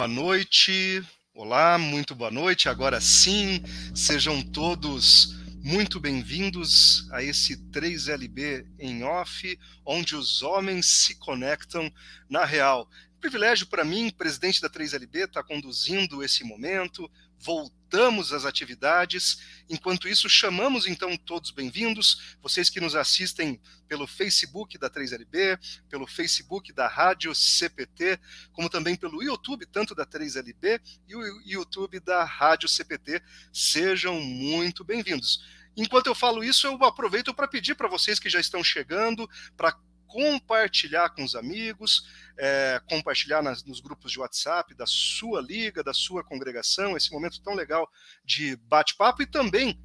Boa noite. Olá, muito boa noite. Agora sim, sejam todos muito bem-vindos a esse 3LB em off, onde os homens se conectam na real. Privilégio para mim, presidente da 3LB, estar tá conduzindo esse momento, voltamos às atividades. Enquanto isso, chamamos então todos bem-vindos, vocês que nos assistem pelo Facebook da 3LB, pelo Facebook da Rádio CPT, como também pelo YouTube, tanto da 3LB e o YouTube da Rádio CPT. Sejam muito bem-vindos. Enquanto eu falo isso, eu aproveito para pedir para vocês que já estão chegando para compartilhar com os amigos, é, compartilhar nas, nos grupos de WhatsApp da sua liga, da sua congregação, esse momento tão legal de bate-papo e também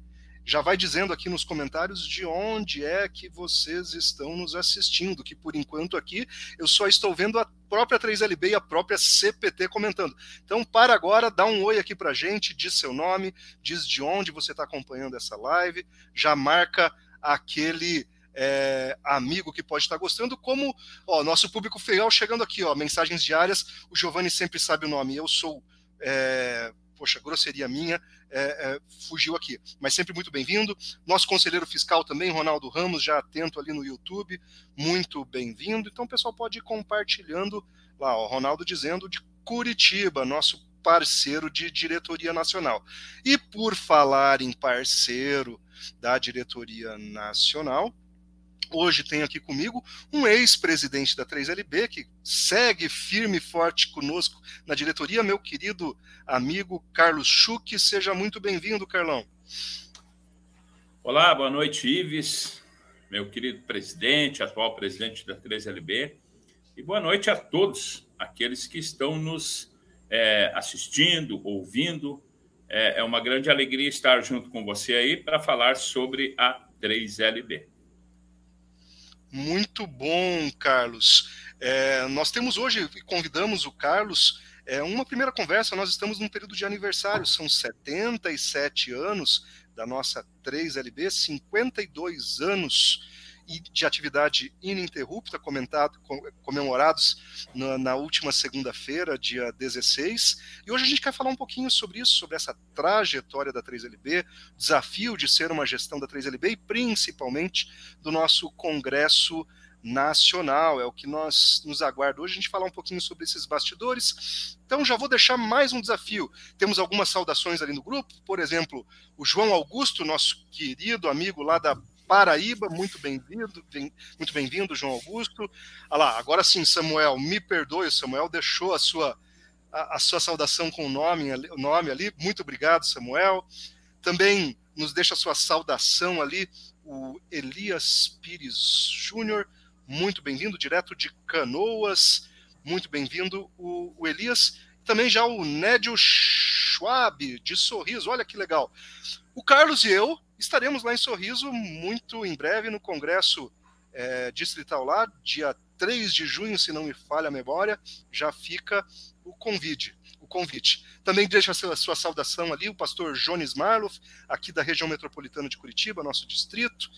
já vai dizendo aqui nos comentários de onde é que vocês estão nos assistindo, que por enquanto aqui eu só estou vendo a própria 3LB e a própria CPT comentando. Então, para agora, dá um oi aqui para gente, diz seu nome, diz de onde você está acompanhando essa live, já marca aquele é, amigo que pode estar gostando, como ó, nosso público fiel chegando aqui, ó, mensagens diárias. O Giovanni sempre sabe o nome. Eu sou, é, poxa, grosseria minha, é, é fugiu aqui, mas sempre muito bem-vindo. Nosso conselheiro fiscal também, Ronaldo Ramos, já atento ali no YouTube, muito bem-vindo. Então o pessoal pode ir compartilhando lá, o Ronaldo dizendo de Curitiba, nosso parceiro de diretoria nacional. E por falar em parceiro da diretoria nacional, Hoje tenho aqui comigo um ex-presidente da 3LB que segue firme e forte conosco na diretoria, meu querido amigo Carlos Schuch. Seja muito bem-vindo, Carlão. Olá, boa noite, Ives, meu querido presidente, atual presidente da 3LB. E boa noite a todos aqueles que estão nos é, assistindo, ouvindo. É, é uma grande alegria estar junto com você aí para falar sobre a 3LB. Muito bom, Carlos. É, nós temos hoje, convidamos o Carlos, é, uma primeira conversa. Nós estamos num período de aniversário, são 77 anos da nossa 3LB, 52 anos de atividade ininterrupta, comentado, comemorados na, na última segunda-feira, dia 16. E hoje a gente quer falar um pouquinho sobre isso, sobre essa trajetória da 3LB, desafio de ser uma gestão da 3LB e principalmente do nosso Congresso Nacional. É o que nós nos aguarda hoje a gente falar um pouquinho sobre esses bastidores. Então já vou deixar mais um desafio. Temos algumas saudações ali no grupo, por exemplo, o João Augusto, nosso querido amigo lá da Paraíba, muito bem-vindo, bem, muito bem-vindo, João Augusto. Ah lá, agora sim, Samuel, me perdoe, Samuel deixou a sua a, a sua saudação com o nome, o nome ali. Muito obrigado, Samuel. Também nos deixa a sua saudação ali o Elias Pires Júnior, muito bem-vindo, direto de Canoas. Muito bem-vindo o, o Elias. Também já o Nédio Schwab, de Sorriso, olha que legal. O Carlos e eu estaremos lá em Sorriso muito em breve no Congresso é, Distrital lá, dia 3 de junho, se não me falha a memória, já fica o convite. O convite. Também deixa a sua, a sua saudação ali o pastor Jones Marloff, aqui da região metropolitana de Curitiba, nosso distrito,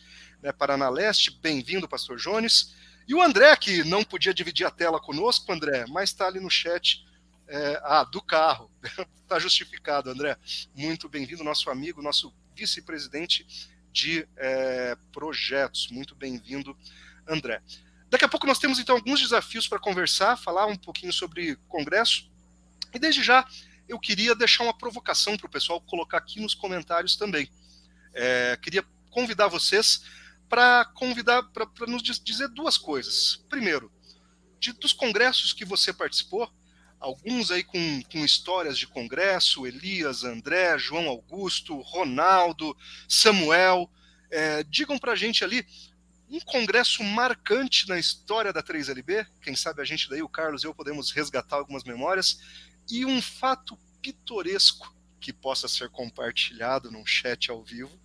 né, Paraná Leste. Bem-vindo, pastor Jones. E o André, que não podia dividir a tela conosco, André, mas está ali no chat é, ah, do carro. Está justificado, André. Muito bem-vindo, nosso amigo, nosso vice-presidente de é, projetos. Muito bem-vindo, André. Daqui a pouco nós temos então alguns desafios para conversar, falar um pouquinho sobre Congresso. E desde já eu queria deixar uma provocação para o pessoal colocar aqui nos comentários também. É, queria convidar vocês para convidar para nos dizer duas coisas. Primeiro, de, dos congressos que você participou, alguns aí com, com histórias de congresso, Elias, André, João Augusto, Ronaldo, Samuel. É, digam para a gente ali um congresso marcante na história da 3LB, quem sabe a gente daí, o Carlos e eu, podemos resgatar algumas memórias, e um fato pitoresco que possa ser compartilhado num chat ao vivo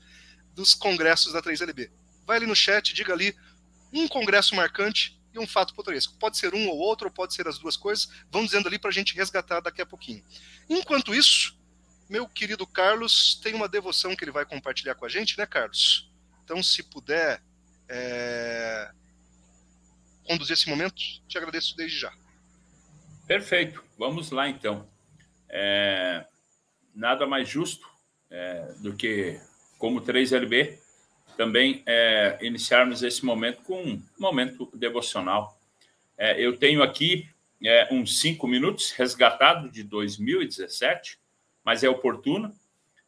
dos congressos da 3LB. Vai ali no chat, diga ali um congresso marcante e um fato potoresco. Pode ser um ou outro, ou pode ser as duas coisas. Vão dizendo ali para a gente resgatar daqui a pouquinho. Enquanto isso, meu querido Carlos tem uma devoção que ele vai compartilhar com a gente, né, Carlos? Então, se puder é... conduzir esse momento, te agradeço desde já. Perfeito. Vamos lá, então. é, nada mais justo é, do que, como 3LB, também é, iniciarmos esse momento com um momento devocional. É, eu tenho aqui é, uns cinco minutos, resgatado de 2017, mas é oportuno,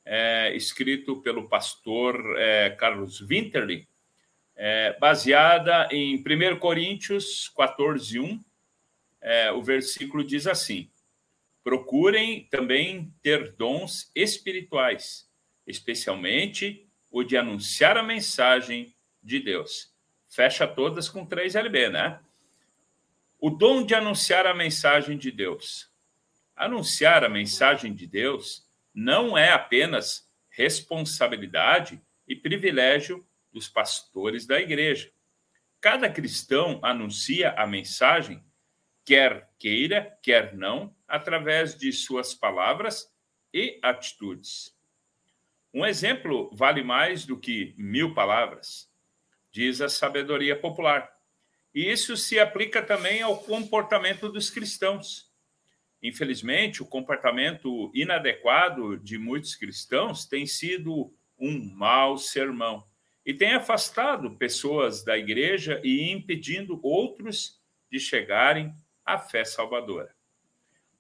é, escrito pelo pastor é, Carlos Winterly, é, baseada em 1 Coríntios 14, 1. É, o versículo diz assim: Procurem também ter dons espirituais, especialmente o de anunciar a mensagem de Deus. Fecha todas com 3LB, né? O dom de anunciar a mensagem de Deus. Anunciar a mensagem de Deus não é apenas responsabilidade e privilégio dos pastores da igreja. Cada cristão anuncia a mensagem, quer queira, quer não, através de suas palavras e atitudes. Um exemplo vale mais do que mil palavras, diz a sabedoria popular. E isso se aplica também ao comportamento dos cristãos. Infelizmente, o comportamento inadequado de muitos cristãos tem sido um mau sermão e tem afastado pessoas da igreja e impedindo outros de chegarem à fé salvadora.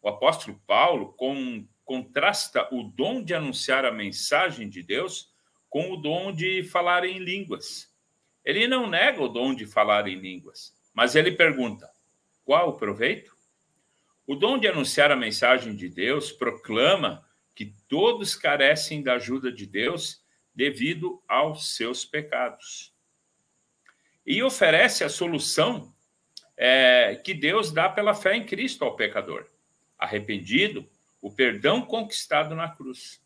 O apóstolo Paulo com, contrasta o dom de anunciar a mensagem de Deus com o dom de falar em línguas. Ele não nega o dom de falar em línguas, mas ele pergunta: qual o proveito? O dom de anunciar a mensagem de Deus proclama que todos carecem da ajuda de Deus devido aos seus pecados. E oferece a solução é, que Deus dá pela fé em Cristo ao pecador. Arrependido, o perdão conquistado na cruz.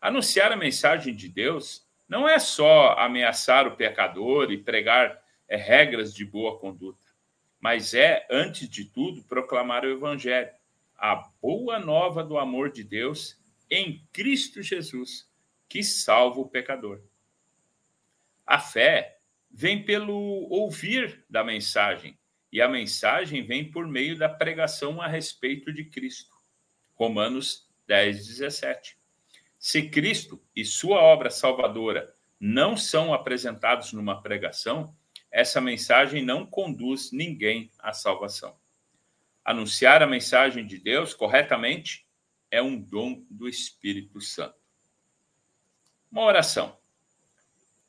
Anunciar a mensagem de Deus não é só ameaçar o pecador e pregar é, regras de boa conduta, mas é, antes de tudo, proclamar o Evangelho, a boa nova do amor de Deus em Cristo Jesus, que salva o pecador. A fé vem pelo ouvir da mensagem, e a mensagem vem por meio da pregação a respeito de Cristo. Romanos 10, 17. Se Cristo e sua obra salvadora não são apresentados numa pregação, essa mensagem não conduz ninguém à salvação. Anunciar a mensagem de Deus corretamente é um dom do Espírito Santo. Uma oração.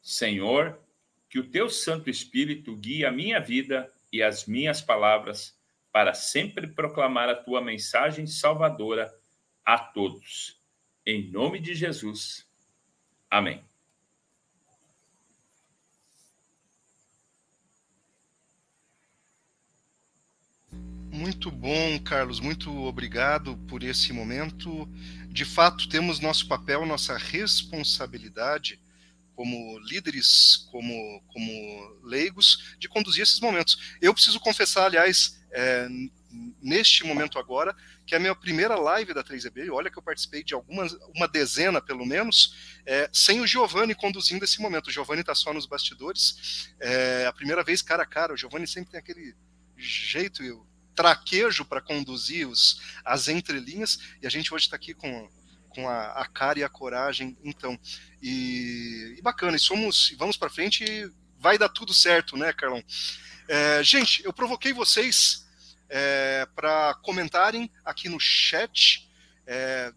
Senhor, que o teu Santo Espírito guie a minha vida e as minhas palavras para sempre proclamar a tua mensagem salvadora a todos. Em nome de Jesus. Amém. Muito bom, Carlos. Muito obrigado por esse momento. De fato, temos nosso papel, nossa responsabilidade como líderes, como, como leigos, de conduzir esses momentos. Eu preciso confessar, aliás, é, neste momento agora, que é a minha primeira live da 3EB, olha que eu participei de algumas, uma dezena pelo menos, é, sem o Giovanni conduzindo esse momento. O Giovanni está só nos bastidores. É a primeira vez cara a cara, o Giovanni sempre tem aquele jeito, eu traquejo para conduzir os, as entrelinhas, e a gente hoje está aqui com, com a, a, cara e a coragem, então. E, e bacana, e somos, vamos para frente e vai dar tudo certo, né, Carlão? É, gente, eu provoquei vocês é, para comentarem aqui no chat é,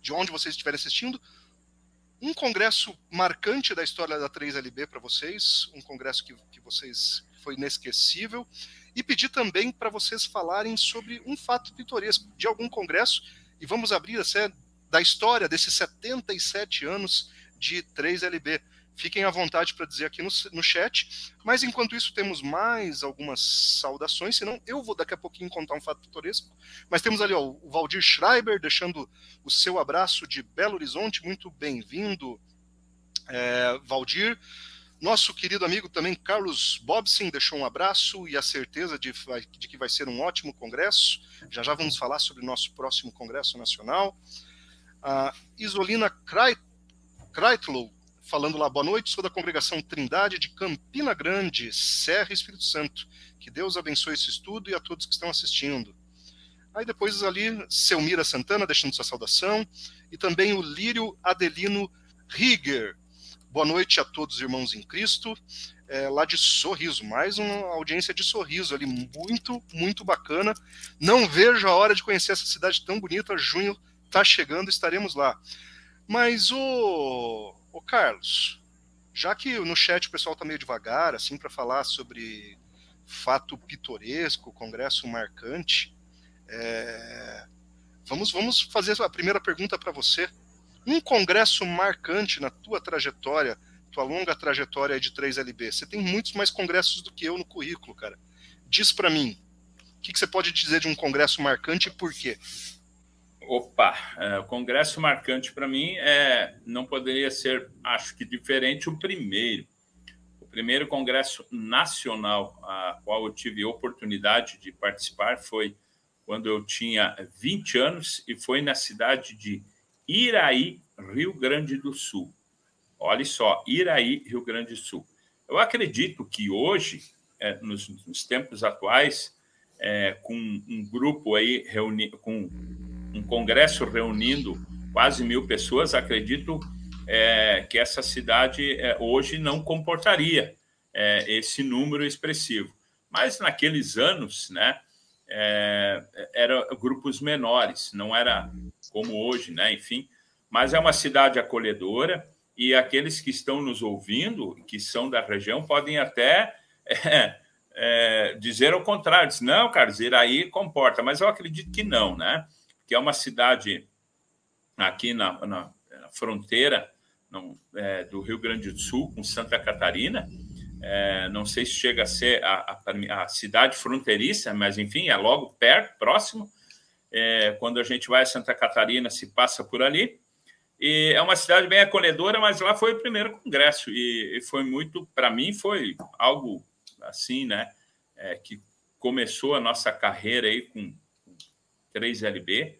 de onde vocês estiverem assistindo. Um congresso marcante da história da 3LB para vocês, um congresso que, que vocês foi inesquecível e pedir também para vocês falarem sobre um fato pitoresco de algum congresso, e vamos abrir a da história desses 77 anos de 3LB. Fiquem à vontade para dizer aqui no, no chat, mas enquanto isso temos mais algumas saudações, senão eu vou daqui a pouquinho contar um fato pitoresco, mas temos ali ó, o Valdir Schreiber deixando o seu abraço de Belo Horizonte, muito bem-vindo, é, Valdir. Nosso querido amigo também Carlos Bobson deixou um abraço e a certeza de, de, que vai ser um ótimo congresso. Já já vamos falar sobre o nosso próximo congresso nacional. A Isolina Kreitlow falando lá, boa noite, sou da congregação Trindade de Campina Grande, Serra Espírito Santo. Que Deus abençoe esse estudo e a todos que estão assistindo. Aí depois ali, Selmira Santana deixando sua saudação, e também o Lírio Adelino Rieger. Boa noite a todos, irmãos em Cristo. É, lá de Sorriso, mais uma audiência de Sorriso ali, muito, muito bacana. Não vejo a hora de conhecer essa cidade tão bonita. Junho está chegando, estaremos lá. Mas o, o Carlos, já que no chat o pessoal está meio devagar, assim, para falar sobre fato pitoresco, congresso marcante, é... vamos, vamos fazer a primeira pergunta para você. Um congresso marcante na tua trajetória, tua longa trajetória de 3LB. Você tem muitos mais congressos do que eu no currículo, cara. Diz para mim, o que, que, você pode dizer de um congresso marcante e por quê? Opa, é, o congresso marcante para mim é não poderia ser, acho que diferente o primeiro. O primeiro congresso nacional a qual eu tive oportunidade de participar foi quando eu tinha 20 anos e foi na cidade de Iraí, Rio Grande do Sul. Olha só, Iraí, Rio Grande do Sul. Eu acredito que hoje, é, nos, nos, tempos atuais, é, com um grupo aí reunido, com um congresso reunindo quase mil pessoas, acredito é, que essa cidade é, hoje não comportaria é, esse número expressivo. Mas naqueles anos, né, é, eram grupos menores, não era como hoje, né, enfim. Mas é uma cidade acolhedora e aqueles que estão nos ouvindo, que são da região, podem até é, é, dizer o contrário, diz, não, Carlos, Iraí comporta, mas eu acredito que não, né? Que é uma cidade aqui na, na, na fronteira não, é, do Rio Grande do Sul com Santa Catarina. É, não sei se chega a ser a, a, a, cidade fronteiriça, mas enfim, é logo perto, próximo. É, quando a gente vai a Santa Catarina, se passa por ali. E é uma cidade bem acolhedora, mas lá foi o primeiro congresso e, e foi muito, para mim, foi algo assim, né? É, que começou a nossa carreira aí com 3LB,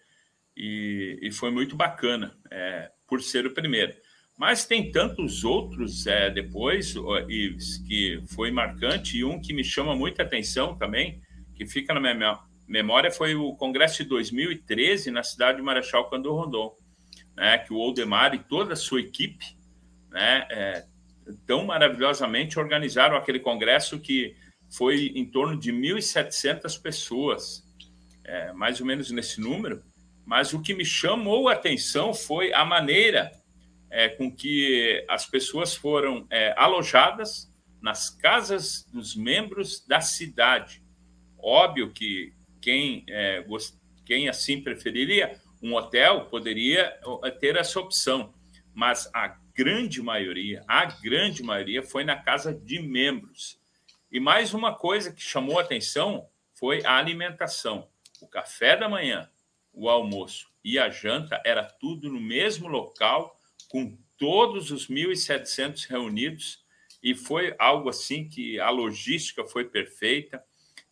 e, e foi muito bacana, é, por ser o primeiro. Mas tem tantos outros é, depois, e, que foi marcante, e um que me chama muita atenção também, que fica na minha memória, foi o Congresso de 2013 na cidade de Marechal Cândido Rondon, né, que o Oldemar e toda a sua equipe né, é, tão maravilhosamente organizaram aquele congresso que foi em torno de 1.700 pessoas é, mais ou menos nesse número, mas o que me chamou a atenção foi a maneira é, com que as pessoas foram é, alojadas nas casas dos membros da cidade. Óbvio que quem, é, quem assim preferiria um hotel poderia ter essa opção, mas a grande maioria, a grande maioria foi na casa de membros. E mais uma coisa que chamou atenção foi a alimentação o café da manhã, o almoço e a janta era tudo no mesmo local, com todos os 1.700 reunidos, e foi algo assim que a logística foi perfeita.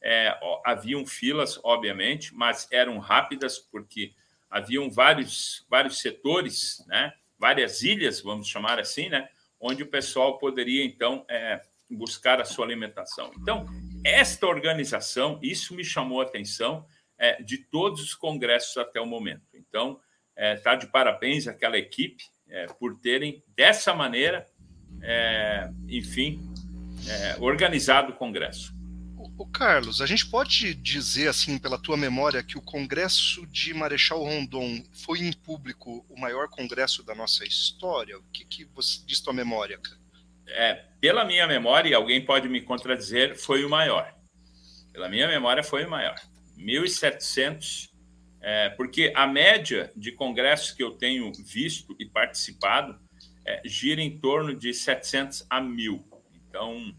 É, haviam filas, obviamente, mas eram rápidas porque haviam vários, vários setores, né? várias ilhas, vamos chamar assim, né? onde o pessoal poderia, então, é, buscar a sua alimentação. Então, esta organização, isso me chamou a atenção, é, de todos os congressos até o momento. Então, está é, de parabéns àquela equipe é, por terem, dessa maneira, é, enfim, é, organizado o congresso. O Carlos, a gente pode dizer, assim, pela tua memória, que o Congresso de Marechal Rondon foi em público o maior congresso da nossa história? O que, que você diz tua memória? É, pela minha memória, alguém pode me contradizer, foi o maior. Pela minha memória, foi o maior. 1.700, é, porque a média de congressos que eu tenho visto e participado é, gira em torno de 700 a 1.000. Então,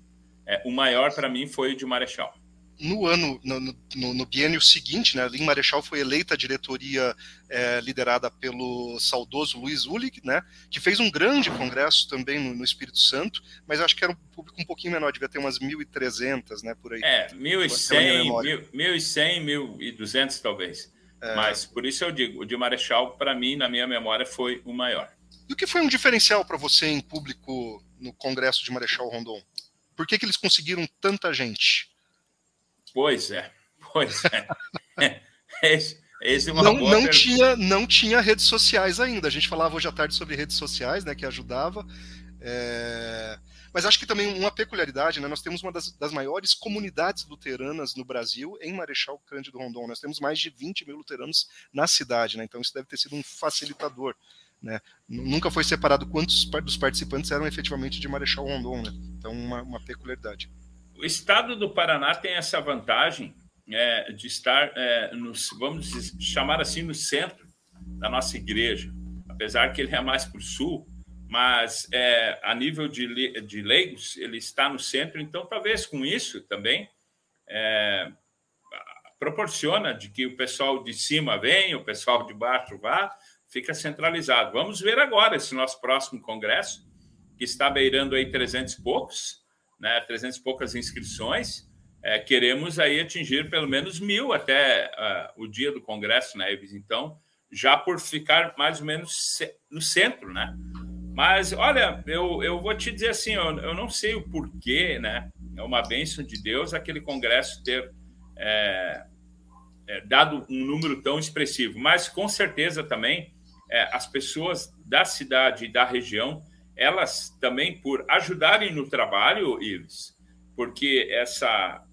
é, o maior para mim foi o de Marechal no ano, no, no, no, biênio seguinte, né, a Lin Marechal foi eleita a diretoria é, liderada pelo saudoso Luiz Ulig, né, que fez um grande congresso também no, no, Espírito Santo, mas acho que era um público um pouquinho menor, devia ter umas 1.300, né, por aí. É, 1.100, 1.100, 1.200 talvez. É... Mas por isso eu digo, o de Marechal, para mim, na minha memória, foi o maior. E o que foi um diferencial para você em público no congresso de Marechal Rondon? Por que, que eles conseguiram tanta gente? Pois é, pois é. Esse, esse é não, não tinha, não tinha redes sociais ainda. A gente falava hoje à tarde sobre redes sociais, né, que ajudava. É... Mas acho que também uma peculiaridade, né, nós temos uma das, das, maiores comunidades luteranas no Brasil, em Marechal Cândido Rondon. Nós temos mais de 20 mil luteranos na cidade, né, então isso deve ter sido um facilitador. Né? Nunca foi separado quantos dos participantes eram efetivamente de Marechal Rondon. Né? Então, uma, uma peculiaridade. O estado do Paraná tem essa vantagem é, de estar, é, vamos chamar assim, no centro da nossa igreja. Apesar que ele é mais para o sul, mas é, a nível de, de leigos, ele está no centro, então talvez com isso também é, proporciona de que o pessoal de cima venha, o pessoal de baixo vá, fica centralizado. Vamos ver agora esse nosso próximo congresso, que está beirando aí 300 e poucos, né, 300 e poucas inscrições, é, queremos aí atingir pelo menos mil até uh, o dia do congresso, né, Ives? Então, já por ficar mais ou menos no centro, né? Mas, olha, eu, eu vou te dizer assim, eu, eu não sei o porquê, né? É uma bênção de Deus aquele congresso ter é, é, dado um número tão expressivo. Mas, com certeza, também, é, as pessoas da cidade e da região, elas também, por ajudarem no trabalho, Ives, porque essa,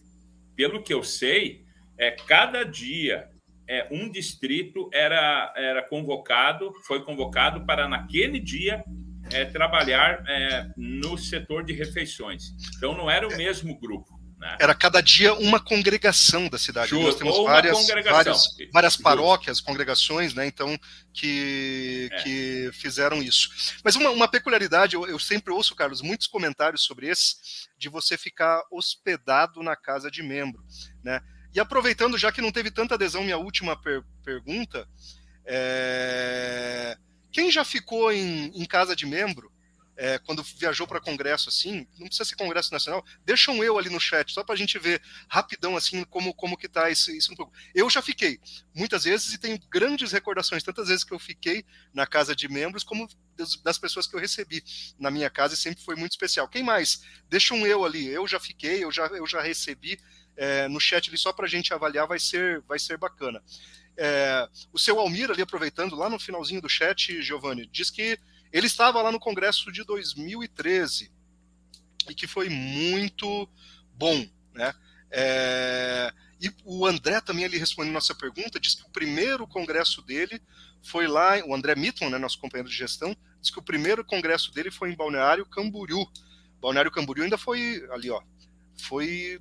pelo que eu sei, é cada dia é, um distrito era, era convocado, foi convocado para naquele dia é, trabalhar é, no setor de refeições. Então, não era o mesmo grupo. Né? Era cada dia uma congregação da cidade. Justo, Nós temos várias, várias, várias paróquias, congregações, né? Então, que, é. que fizeram isso. Mas uma, uma peculiaridade, eu, eu, sempre ouço, Carlos, muitos comentários sobre esse, de você ficar hospedado na casa de membro. Né? E aproveitando, já que não teve tanta adesão, minha última per pergunta. É quem já ficou em, em casa de membro, é, quando viajou para congresso assim, não precisa ser congresso nacional, deixa um eu ali no chat, só para a gente ver rapidão assim como, como que tá isso, isso um pouco. Eu já fiquei muitas vezes e tenho grandes recordações, tantas vezes que eu fiquei na casa de membros, como das, das pessoas que eu recebi na minha casa e sempre foi muito especial. Quem mais? Deixa um eu ali, eu já fiquei, eu já, eu já recebi é, no chat ali só para a gente avaliar, vai ser, vai ser bacana. É, o seu Almir, ali aproveitando, lá no finalzinho do chat, Giovanni, diz que ele estava lá no Congresso de 2013 e que foi muito bom, né? É, e o André também ali respondendo nossa pergunta, disse que o primeiro congresso dele foi lá, o André Mitton, né, nosso companheiro de gestão, disse que o primeiro congresso dele foi em Balneário Camboriú. Balneário Camboriú ainda foi ali, ó, foi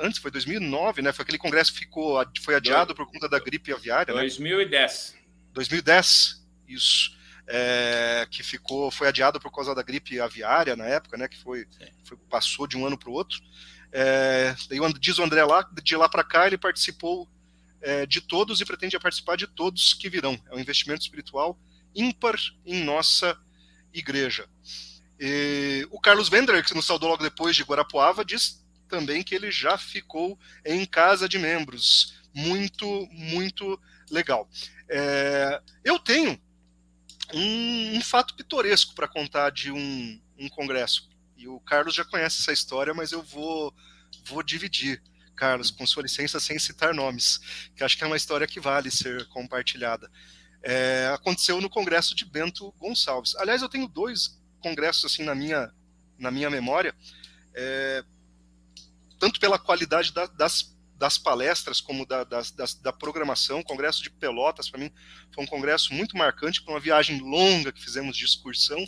antes, foi 2009, né? Foi aquele congresso que ficou, foi adiado por conta da gripe aviária, 2010. Né? 2010, isso. É, que ficou, foi adiado por causa da gripe aviária na época, né? Que foi, foi passou de um ano para o outro. É, daí diz o André lá, de lá para cá ele participou é, de todos e pretende participar de todos que virão. É um investimento espiritual ímpar em nossa igreja. E o Carlos Wender, que nos saudou logo depois de Guarapuava, diz também que ele já ficou em casa de membros. Muito, muito legal. É, eu tenho um, um fato pitoresco para contar de um, um congresso. E o Carlos já conhece essa história, mas eu vou, vou dividir, Carlos, com sua licença, sem citar nomes, que acho que é uma história que vale ser compartilhada. É, aconteceu no congresso de Bento Gonçalves. Aliás, eu tenho dois congressos assim na minha, na minha memória. É, tanto pela qualidade da, das, das palestras como da, das, das, da programação. O Congresso de Pelotas, para mim, foi um congresso muito marcante, para uma viagem longa que fizemos de excursão,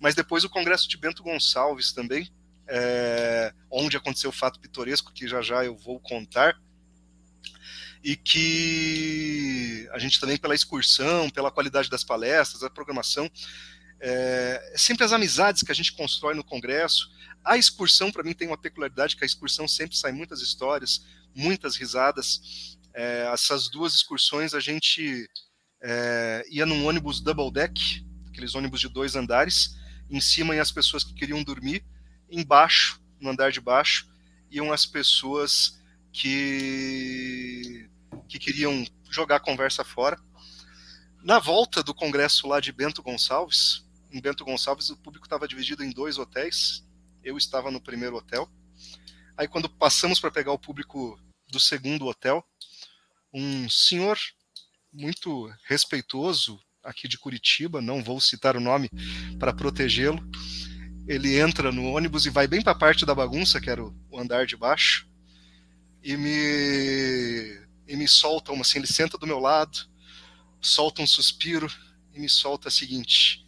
mas depois o Congresso de Bento Gonçalves também, é, onde aconteceu o fato pitoresco que já já eu vou contar, e que a gente também pela excursão, pela qualidade das palestras, da programação, é, é sempre as amizades que a gente constrói no congresso, a excursão, para mim, tem uma peculiaridade, que a excursão sempre sai muitas histórias, muitas risadas. É, essas duas excursões a gente é, ia num ônibus double deck, aqueles ônibus de dois andares, em cima iam as pessoas que queriam dormir, embaixo, no andar de baixo, iam as pessoas que, que queriam jogar a conversa fora. Na volta do congresso lá de Bento Gonçalves, em Bento Gonçalves o público estava dividido em dois hotéis, eu estava no primeiro hotel. Aí quando passamos para pegar o público do segundo hotel, um senhor muito respeitoso aqui de Curitiba, não vou citar o nome para protegê-lo. Ele entra no ônibus e vai bem para a parte da bagunça, que era o andar de baixo, e me e me solta uma assim, ele senta do meu lado, solta um suspiro e me solta a seguinte: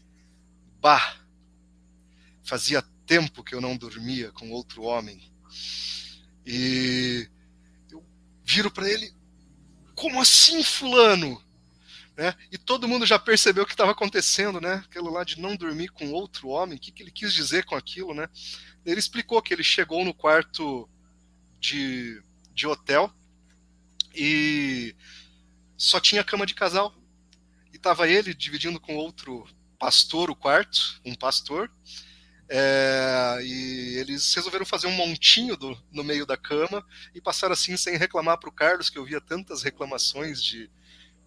Bah, fazia tempo que eu não dormia com outro homem. E eu viro para ele: Como assim, Fulano? Né? E todo mundo já percebeu o que estava acontecendo, né? Aquilo lá de não dormir com outro homem, o que, que ele quis dizer com aquilo, né? Ele explicou que ele chegou no quarto de, de hotel e só tinha cama de casal. E estava ele dividindo com outro pastor o quarto, um pastor, é, e eles resolveram fazer um montinho do, no meio da cama e passaram assim sem reclamar para o Carlos, que eu via tantas reclamações de,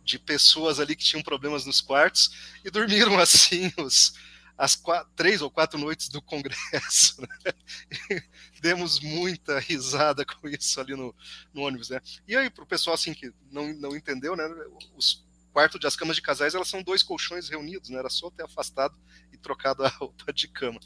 de pessoas ali que tinham problemas nos quartos, e dormiram assim os, as quatro, três ou quatro noites do Congresso. Né? Demos muita risada com isso ali no, no ônibus. Né? E aí, para o pessoal assim, que não, não entendeu, né, os quarto das camas de casais, elas são dois colchões reunidos, né? Era só ter afastado e trocado a roupa de cama.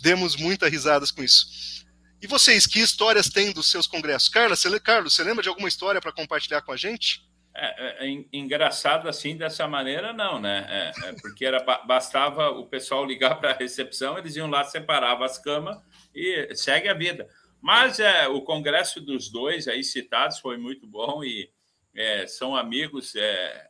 Demos muitas risadas com isso. E vocês, que histórias têm dos seus congressos? Carla, você, Carlos, você lembra de alguma história para compartilhar com a gente? É, é, é, engraçado assim dessa maneira não, né? É, é porque era bastava o pessoal ligar para a recepção, eles iam lá separavam as camas e segue a vida. Mas é, o congresso dos dois aí citados foi muito bom e é, são amigos é,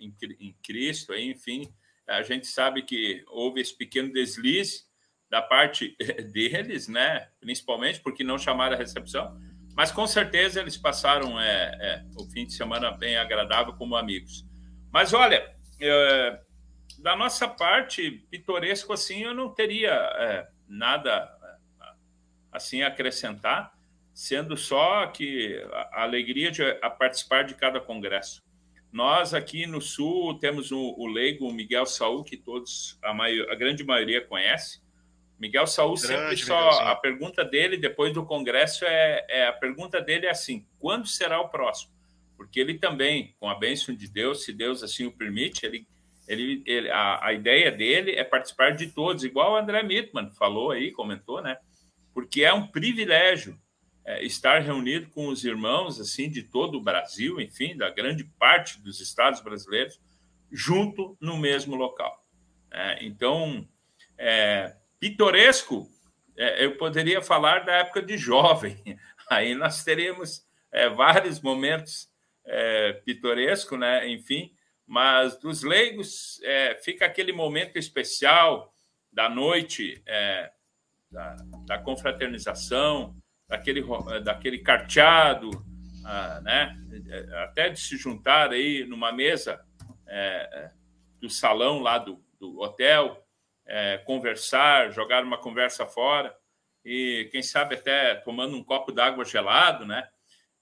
em, em Cristo, enfim, a gente sabe que houve esse pequeno deslize da parte deles, né? Principalmente porque não chamaram a recepção, mas com certeza eles passaram é, é, o fim de semana bem agradável como amigos. Mas olha, é, da nossa parte, pitoresco assim, eu não teria é, nada é, assim a acrescentar, sendo só que a alegria de a participar de cada congresso. Nós aqui no Sul temos o, o leigo Miguel Saul, que todos, a, maior, a grande maioria conhece. Miguel Saul sempre só. A pergunta dele depois do Congresso é, é, a pergunta dele é assim: quando será o próximo? Porque ele também, com a bênção de Deus, se Deus assim o permite, ele, ele, ele a, a ideia dele é participar de todos, igual o André Mittman falou aí, comentou, né? Porque é um privilégio é, estar reunido com os irmãos assim de todo o Brasil, enfim, da grande parte dos estados brasileiros, junto no mesmo local. É, então, é, pitoresco, é, eu poderia falar da época de jovem. Aí nós teríamos é, vários momentos é, pitoresco, né? Enfim, mas dos leigos fica aquele momento especial da noite da, da confraternização, daquele, daquele carteado, ah, né? até de se juntar aí numa mesa é, do salão lá do, do hotel, é, conversar, jogar uma conversa fora e quem sabe até tomando um copo d'água gelado, né?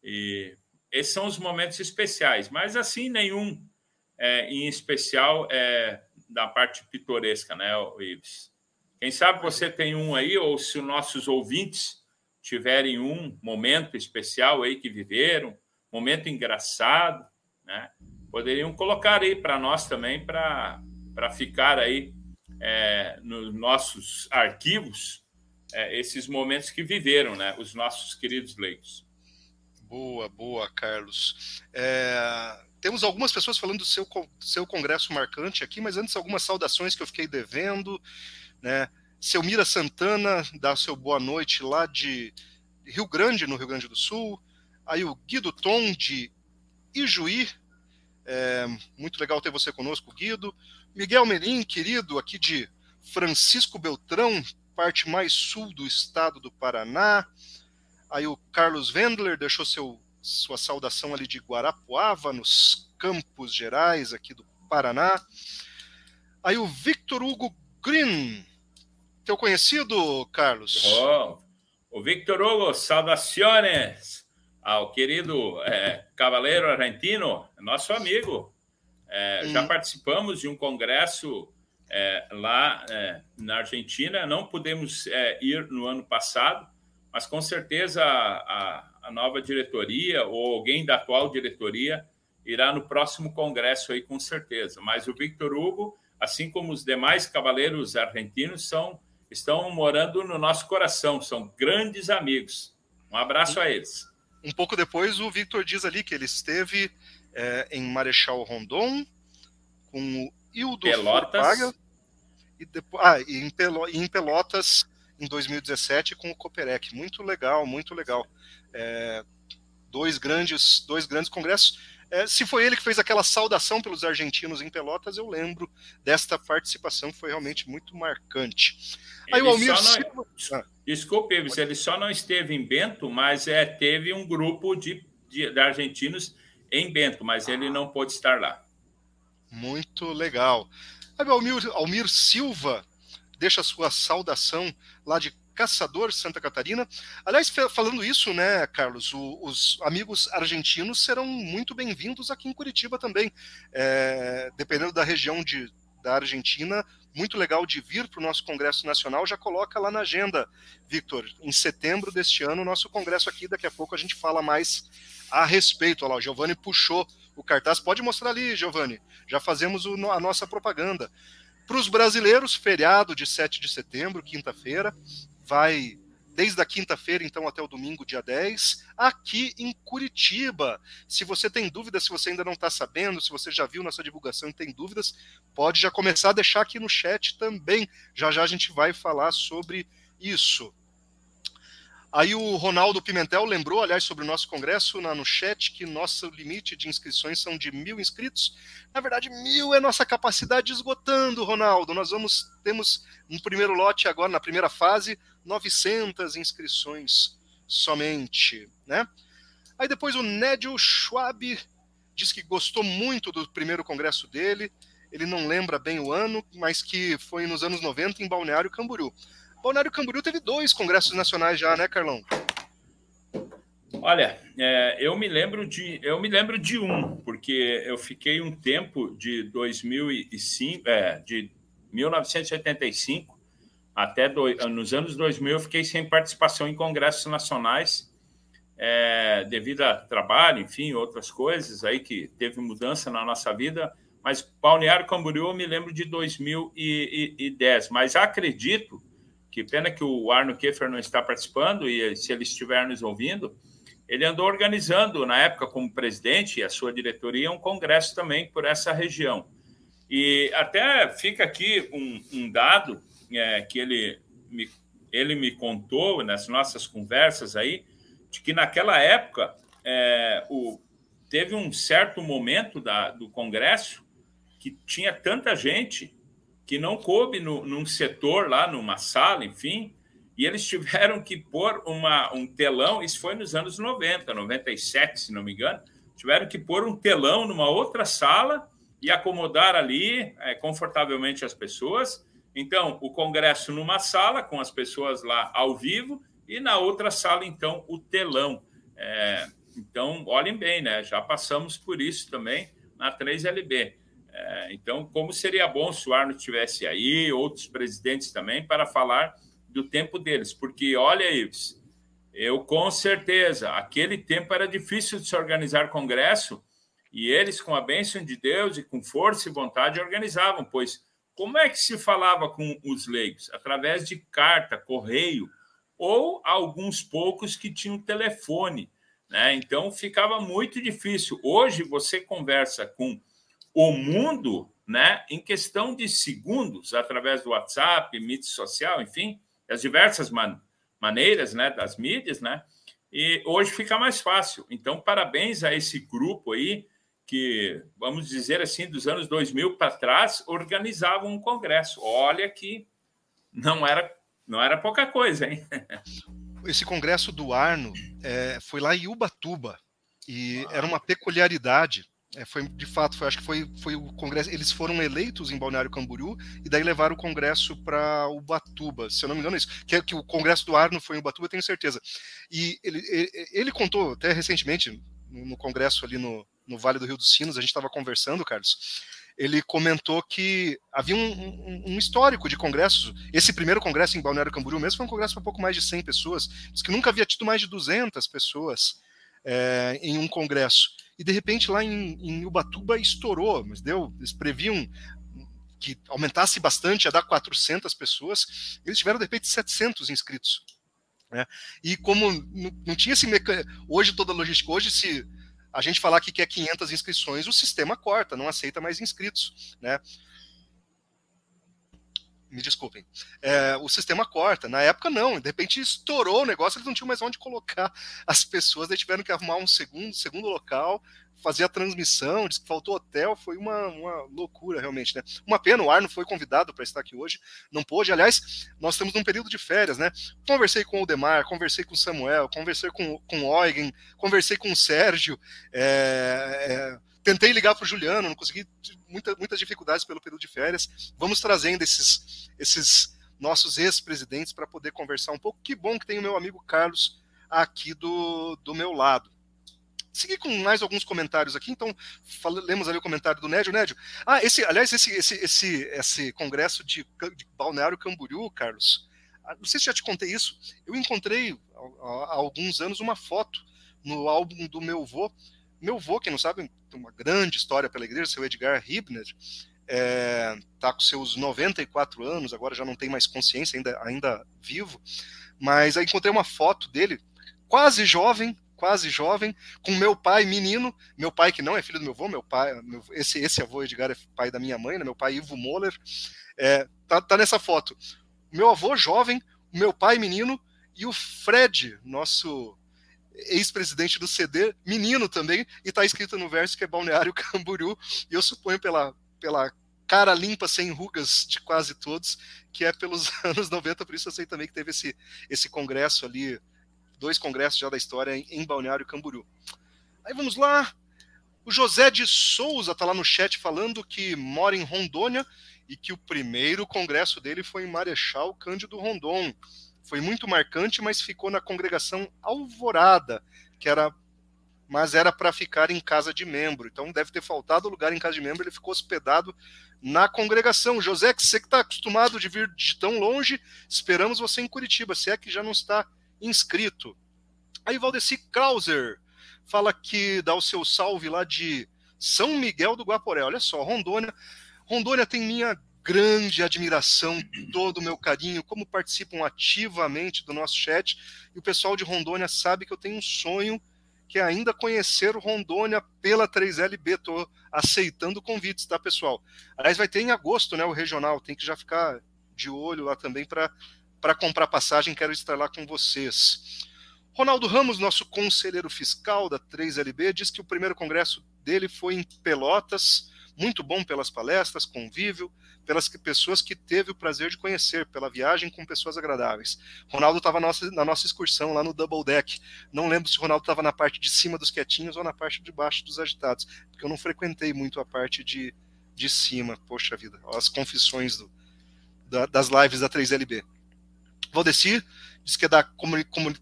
E esses são os momentos especiais, mas assim nenhum é, em especial é da parte pitoresca, né, Ives? Quem sabe você tem um aí ou se os nossos ouvintes tiverem um momento especial aí que viveram, momento engraçado, né? Poderiam colocar aí para nós também, para ficar aí é, nos nossos arquivos, é, esses momentos que viveram, né? Os nossos queridos leigos. Boa, boa, Carlos. É, temos algumas pessoas falando do seu, seu congresso marcante aqui, mas antes algumas saudações que eu fiquei devendo, né? Seu Mira Santana dá seu boa noite lá de Rio Grande, no Rio Grande do Sul. Aí o Guido Tom de Ijuí. É, muito legal ter você conosco, Guido. Miguel Melim, querido, aqui de Francisco Beltrão, parte mais sul do estado do Paraná. Aí o Carlos Wendler deixou seu, sua saudação ali de Guarapuava, nos Campos Gerais, aqui do Paraná. Aí o Victor Hugo Green, teu conhecido, Carlos? Oh, o Victor Hugo, saudações ao querido é, cavaleiro argentino, nosso amigo. É, hum. Já participamos de um congresso é, lá é, na Argentina, não pudemos é, ir no ano passado, mas com certeza a, a, nova diretoria ou alguém da atual diretoria irá no próximo congresso aí com certeza. Mas o Victor Hugo, assim como os demais cavaleiros argentinos, são estão morando no nosso coração, são grandes amigos. Um abraço a eles. Um pouco depois, o Victor diz ali que ele esteve é, em Marechal Rondon com o Hildo Pelotas. e, depois, ah, e em, Pelo, em Pelotas em 2017 com o Coperec. Muito legal, muito legal. É, dois grandes, dois grandes congressos. É, se foi ele que fez aquela saudação pelos argentinos em Pelotas, eu lembro desta participação, foi realmente muito marcante. Aí ele o Almir. Silva... Ah. Desculpe, ele só não esteve em Bento, mas é, teve um grupo de, de, de argentinos em Bento, mas ele não pôde estar lá. Muito legal. Aí o Almir, Almir Silva deixa a sua saudação lá de Caçador, Santa Catarina. Aliás, falando isso, né, Carlos, o, os amigos argentinos serão muito bem-vindos aqui em Curitiba também. É, dependendo da região de, da Argentina, muito legal de vir para o nosso Congresso Nacional. Já coloca lá na agenda, Victor, em setembro deste ano, nosso Congresso aqui. Daqui a pouco a gente fala mais a respeito. Olha lá, o Giovanni puxou o cartaz. Pode mostrar ali, Giovanni. Já fazemos o, a nossa propaganda. Para os brasileiros, feriado de 7 de setembro, quinta-feira, vai desde a quinta-feira, então, até o domingo, dia 10, aqui em Curitiba. Se você tem dúvidas, se você ainda não está sabendo, se você já viu nossa divulgação e tem dúvidas, pode já começar a deixar aqui no chat também. Já já a gente vai falar sobre isso. Aí o Ronaldo Pimentel lembrou, aliás, sobre o nosso congresso na, no chat, que nosso limite de inscrições são de mil inscritos. Na verdade, mil é nossa capacidade esgotando, Ronaldo. Nós vamos temos no primeiro lote agora, na primeira fase, 900 inscrições somente, né? Aí depois o Nédio Schwab diz que gostou muito do primeiro congresso dele. Ele não lembra bem o ano, mas que foi nos anos 90 em Balneário Camboriú. Balneário Camboriú teve dois congressos nacionais já, né, Carlão? Olha, é, eu me lembro de eu me lembro de um, porque eu fiquei um tempo de 2005, é, de 1985 até nos anos 2000 eu fiquei sem participação em congressos nacionais é, devido a trabalho, enfim, outras coisas aí que teve mudança na nossa vida. Mas Balneário Camboriú eu me lembro de 2010, mas acredito que pena que o Arno Keffer não está participando e se ele estiver nos ouvindo, ele andou organizando na época como presidente e a sua diretoria um congresso também por essa região. E até fica aqui um, um dado é, que ele me, ele me contou nas nossas conversas aí, de que naquela época é, o, teve um certo momento da, do Congresso que tinha tanta gente que não coube no, num setor lá, numa sala, enfim, e eles tiveram que pôr uma, um telão, isso foi nos anos 90, 97, se não me engano, tiveram que pôr um telão numa outra sala e acomodar ali é, confortavelmente as pessoas. Então, o congresso numa sala, com as pessoas lá ao vivo, e na outra sala, então, o telão. É, então, olhem bem, né? Já passamos por isso também na 3LB. É, então, como seria bom se o Arno estivesse aí, outros presidentes também, para falar do tempo deles, porque olha, Ives, eu com certeza, aquele tempo era difícil de se organizar congresso e eles, com a bênção de Deus e com força e vontade, organizavam, pois como é que se falava com os leigos? Através de carta, correio, ou alguns poucos que tinham telefone. Né? Então ficava muito difícil. Hoje você conversa com o mundo né, em questão de segundos, através do WhatsApp, mídia social, enfim, as diversas man maneiras né, das mídias, né? E hoje fica mais fácil. Então, parabéns a esse grupo aí, que, vamos dizer assim, dos anos 2000 para trás, organizavam um congresso. Olha que não era, não era pouca coisa, hein? Esse congresso do Arno é, foi lá em Ubatuba, e ah. era uma peculiaridade é, foi de fato, foi, acho que foi, foi o congresso. Eles foram eleitos em Balneário Camboriú e daí levaram o congresso para Ubatuba, se eu não me engano é isso. Que, é, que o congresso do Arno foi em Ubatuba, tenho certeza. E ele, ele, ele contou até recentemente no, no, congresso ali no, no Vale do Rio dos Sinos, a gente estava conversando, Carlos. Ele comentou que havia um, um, um, histórico de congressos. Esse primeiro congresso em Balneário Camboriú mesmo foi um congresso para pouco mais de 100 pessoas. Diz que nunca havia tido mais de 200 pessoas é, em um congresso e de repente lá em, em Ubatuba estourou, mas deu, eles previam que aumentasse bastante, a dar 400 pessoas, eles tiveram de repente 700 inscritos. Né? E como não, tinha esse mecanismo, hoje toda a logística, hoje se a gente falar que quer 500 inscrições, o sistema corta, não aceita mais inscritos, né? Me desculpem, é, o sistema corta. Na época, não. De repente, estourou o negócio, eles não tinham mais onde colocar as pessoas, daí tiveram que arrumar um segundo, segundo local, fazer a transmissão, disse que faltou hotel, foi uma, uma loucura, realmente, né? Uma pena, o Arno foi convidado para estar aqui hoje, não pôde. Aliás, nós estamos num período de férias, né? Conversei com o Demar, conversei com o Samuel, conversei com, com o Eugen, conversei com o Sérgio, é, é, Tentei ligar para o Juliano, não consegui, muita, muitas dificuldades pelo período de férias. Vamos trazendo esses, esses nossos ex-presidentes para poder conversar um pouco. Que bom que tem o meu amigo Carlos aqui do, do meu lado. Segui com mais alguns comentários aqui, então lemos ali o comentário do Nédio. Nédio, ah, esse, aliás, esse, esse, esse, esse congresso de, de Balneário Camboriú, Carlos, ah, não sei se já te contei isso, eu encontrei há alguns anos uma foto no álbum do meu avô, meu avô, quem não sabe, uma grande história pela igreja, seu Edgar Hibner, está é, tá com seus 94 anos, agora já não tem mais consciência, ainda, ainda vivo, mas aí encontrei uma foto dele, quase jovem, quase jovem, com meu pai menino, meu pai que não é filho do meu avô, meu pai, meu, esse, esse avô Edgar é pai da minha mãe, né, meu pai Ivo Moller, é, tá, tá nessa foto. Meu avô jovem, meu pai menino e o Fred, nosso ex-presidente do CD, menino também, e está escrito no verso que é Balneário Camboriú, e eu suponho pela, pela cara limpa, sem rugas de quase todos, que é pelos anos 90, por isso eu sei também que teve esse, esse congresso ali, dois congressos já da história em, em Balneário Camboriú. Aí vamos lá, o José de Souza está lá no chat falando que mora em Rondônia e que o primeiro congresso dele foi em Marechal Cândido Rondon foi muito marcante, mas ficou na congregação Alvorada, que era mas era para ficar em casa de membro. Então deve ter faltado lugar em casa de membro, ele ficou hospedado na congregação. José, que você que está acostumado de vir de tão longe, esperamos você em Curitiba, se é que já não está inscrito. Aí Valdeci Krauser fala que dá o seu salve lá de São Miguel do Guaporé. Olha só, Rondônia. Rondônia tem minha grande admiração, todo o meu carinho, como participam ativamente do nosso chat. E o pessoal de Rondônia sabe que eu tenho um sonho que é ainda conhecer o Rondônia pela 3LB. Estou aceitando convites, tá, pessoal? Aliás, vai ter em agosto, né, o regional. Tem que já ficar de olho lá também para comprar passagem. Quero estar lá com vocês. Ronaldo Ramos, nosso conselheiro fiscal da 3LB, diz que o primeiro congresso dele foi em Pelotas, muito bom pelas palestras, convívio, pelas pessoas que teve o prazer de conhecer, pela viagem com pessoas agradáveis. Ronaldo estava na, nossa, excursão lá no Double Deck. Não lembro se o Ronaldo estava na parte de cima dos quietinhos ou na parte de baixo dos agitados, porque eu não frequentei muito a parte de, de cima. Poxa vida, as confissões do, da, das lives da 3LB. Valdeci diz que é da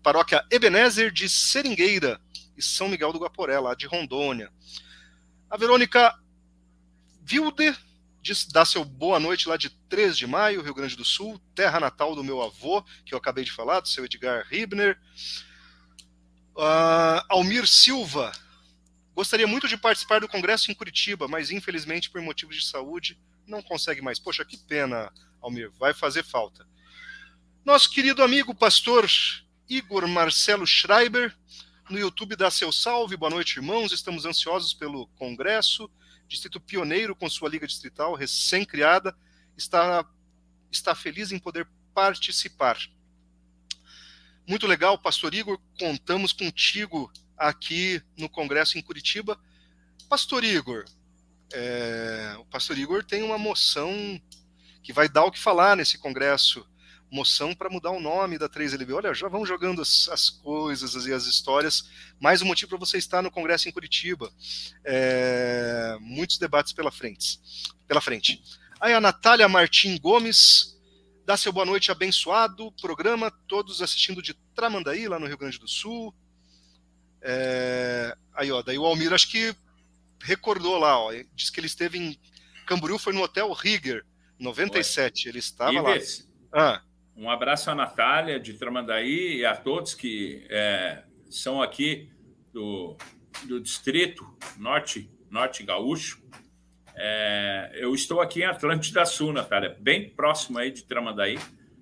paróquia Ebenezer de Seringueira e São Miguel do Guaporé, lá de Rondônia. A Verônica Wilde dar seu boa noite lá de 3 de maio, Rio Grande do Sul, terra natal do meu avô, que eu acabei de falar, do seu Edgar Ribner. Uh, Almir Silva, gostaria muito de participar do congresso em Curitiba, mas infelizmente por motivos de saúde não consegue mais. Poxa, que pena, Almir, vai fazer falta. Nosso querido amigo pastor Igor Marcelo Schreiber, no YouTube dá seu salve, boa noite, irmãos. Estamos ansiosos pelo congresso distrito pioneiro com sua liga distrital, recém-criada, está, está feliz em poder participar. Muito legal, Pastor Igor, contamos contigo aqui no Congresso em Curitiba. Pastor Igor, é, o Pastor Igor tem uma moção que vai dar o que falar nesse Congresso moção para mudar o nome da 3LB. Olha, já vão jogando as, as coisas e as, as, histórias. Mais um motivo para você estar no Congresso em Curitiba. É, muitos debates pela frente. Pela frente. Aí a Natália Martim Gomes dá seu boa noite abençoado. Programa, todos assistindo de Tramandaí, lá no Rio Grande do Sul. É, aí, ó, daí o Almir acho que recordou lá, ó, diz que ele esteve em Camboriú, foi no Hotel Rigger, 97. Oi. Ele estava Ives, lá. Ah. Um abraço à Natália de Tramandaí e a todos que é, são aqui do, do distrito norte, norte gaúcho. É, eu estou aqui em Atlântida Sul, Natália, bem próximo aí de Tramandaí.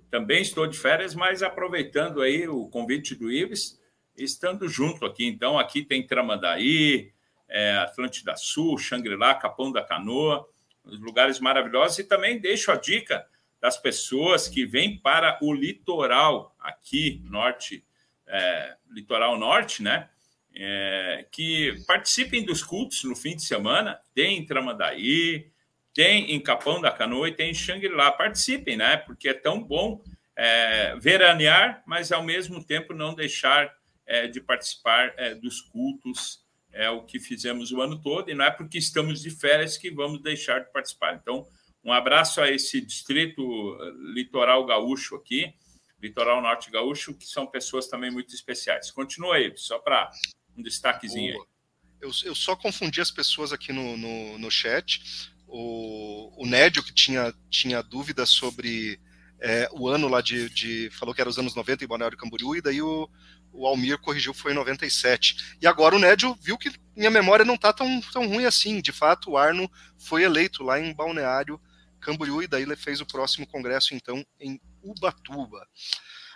Também estou de férias, mas aproveitando aí o convite do Ives, estando junto aqui. Então, aqui tem Tramandaí, é, Atlântida Sul, Xangri-Lá, Capão da Canoa, lugares maravilhosos. E também deixo a dica das pessoas que vêm para o litoral aqui, norte, é, litoral norte, né? É, que participem dos cultos no fim de semana. Tem em Tramandaí, tem em Capão da Canoa e tem em Xangri-Lá. Participem, né? Porque é tão bom é, veranear, mas ao mesmo tempo não deixar é, de participar é, dos cultos. É o que fizemos o ano todo, e não é porque estamos de férias que vamos deixar de participar. Então, um abraço a esse distrito litoral gaúcho aqui, litoral norte gaúcho, que são pessoas também muito especiais. Continua aí, só para um destaquezinho aí. Eu, eu, só confundi as pessoas aqui no, no, no chat. O, o Nédio, que tinha, tinha dúvida sobre é, o ano lá de, de, Falou que era os anos 90 em Balneário Camboriú, e daí o, o Almir corrigiu, foi em 97. E agora o Nédio viu que minha memória não está tão, tão ruim assim. De fato, o Arno foi eleito lá em Balneário Camboriú, e daí ele fez o próximo congresso, então, em Ubatuba.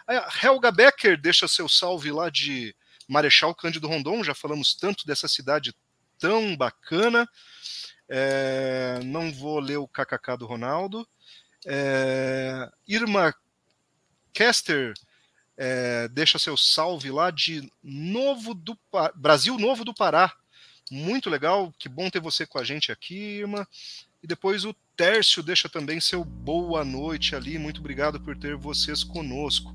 A Helga Becker deixa seu salve lá de Marechal Cândido Rondon, já falamos tanto dessa cidade tão bacana. É, não vou ler o kkk do Ronaldo. É, Irma Kester é, deixa seu salve lá de Novo do Brasil Novo do Pará. Muito legal, que bom ter você com a gente aqui, Irma. E depois o Tércio deixa também seu boa noite ali. Muito obrigado por ter vocês conosco.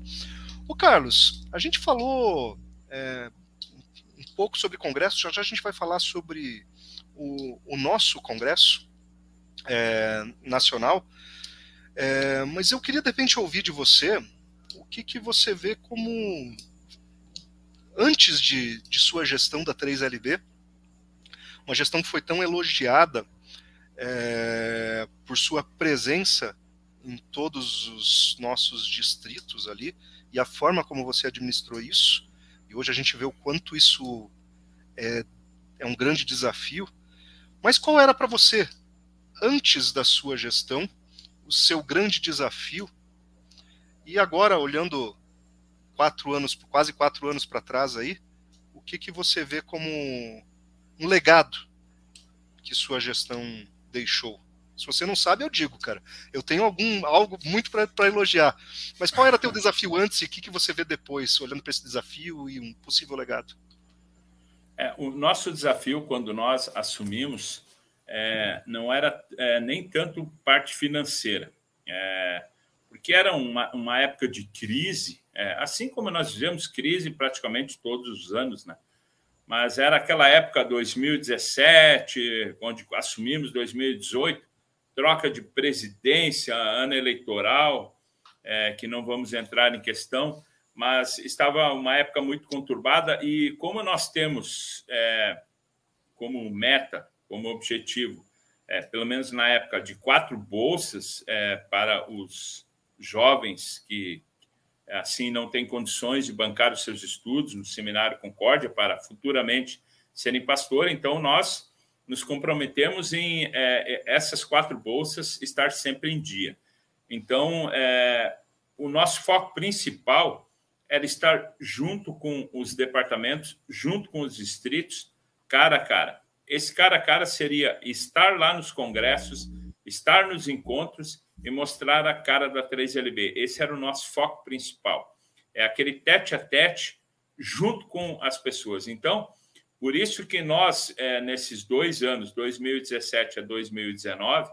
O Carlos, a gente falou é, um pouco sobre congresso, já já a gente vai falar sobre o, o nosso congresso é, nacional, é, mas eu queria de repente ouvir de você o que, que você vê como antes de, de sua gestão da 3LB, uma gestão que foi tão elogiada é, por sua presença em todos os nossos distritos ali e a forma como você administrou isso. E hoje a gente vê o quanto isso é, é um grande desafio. Mas qual era para você, antes da sua gestão, o seu grande desafio? E agora, olhando quatro anos, quase quatro anos para trás aí, o que, que você vê como um legado que sua gestão deixou? Se você não sabe, eu digo, cara. Eu tenho algum algo muito para elogiar. Mas qual era teu desafio antes e o que, que você vê depois, olhando para esse desafio e um possível legado? É, o nosso desafio, quando nós assumimos, é, não era é, nem tanto parte financeira, é, porque era uma, uma época de crise, é, assim como nós vivemos crise praticamente todos os anos, né? Mas era aquela época 2017, onde assumimos 2018, troca de presidência, ano eleitoral, é, que não vamos entrar em questão, mas estava uma época muito conturbada e como nós temos é, como meta, como objetivo, é, pelo menos na época, de quatro bolsas é, para os jovens que assim não têm condições de bancar os seus estudos no Seminário Concórdia para futuramente serem pastor, então nós nos comprometemos em é, é, essas quatro bolsas estar sempre em dia. Então, é, o nosso foco principal era estar junto com os departamentos, junto com os distritos, cara a cara. Esse cara a cara seria estar lá nos congressos, estar nos encontros e mostrar a cara da 3LB. Esse era o nosso foco principal. É aquele tete a tete junto com as pessoas. Então, por isso que nós, é, nesses dois anos, 2017 a 2019,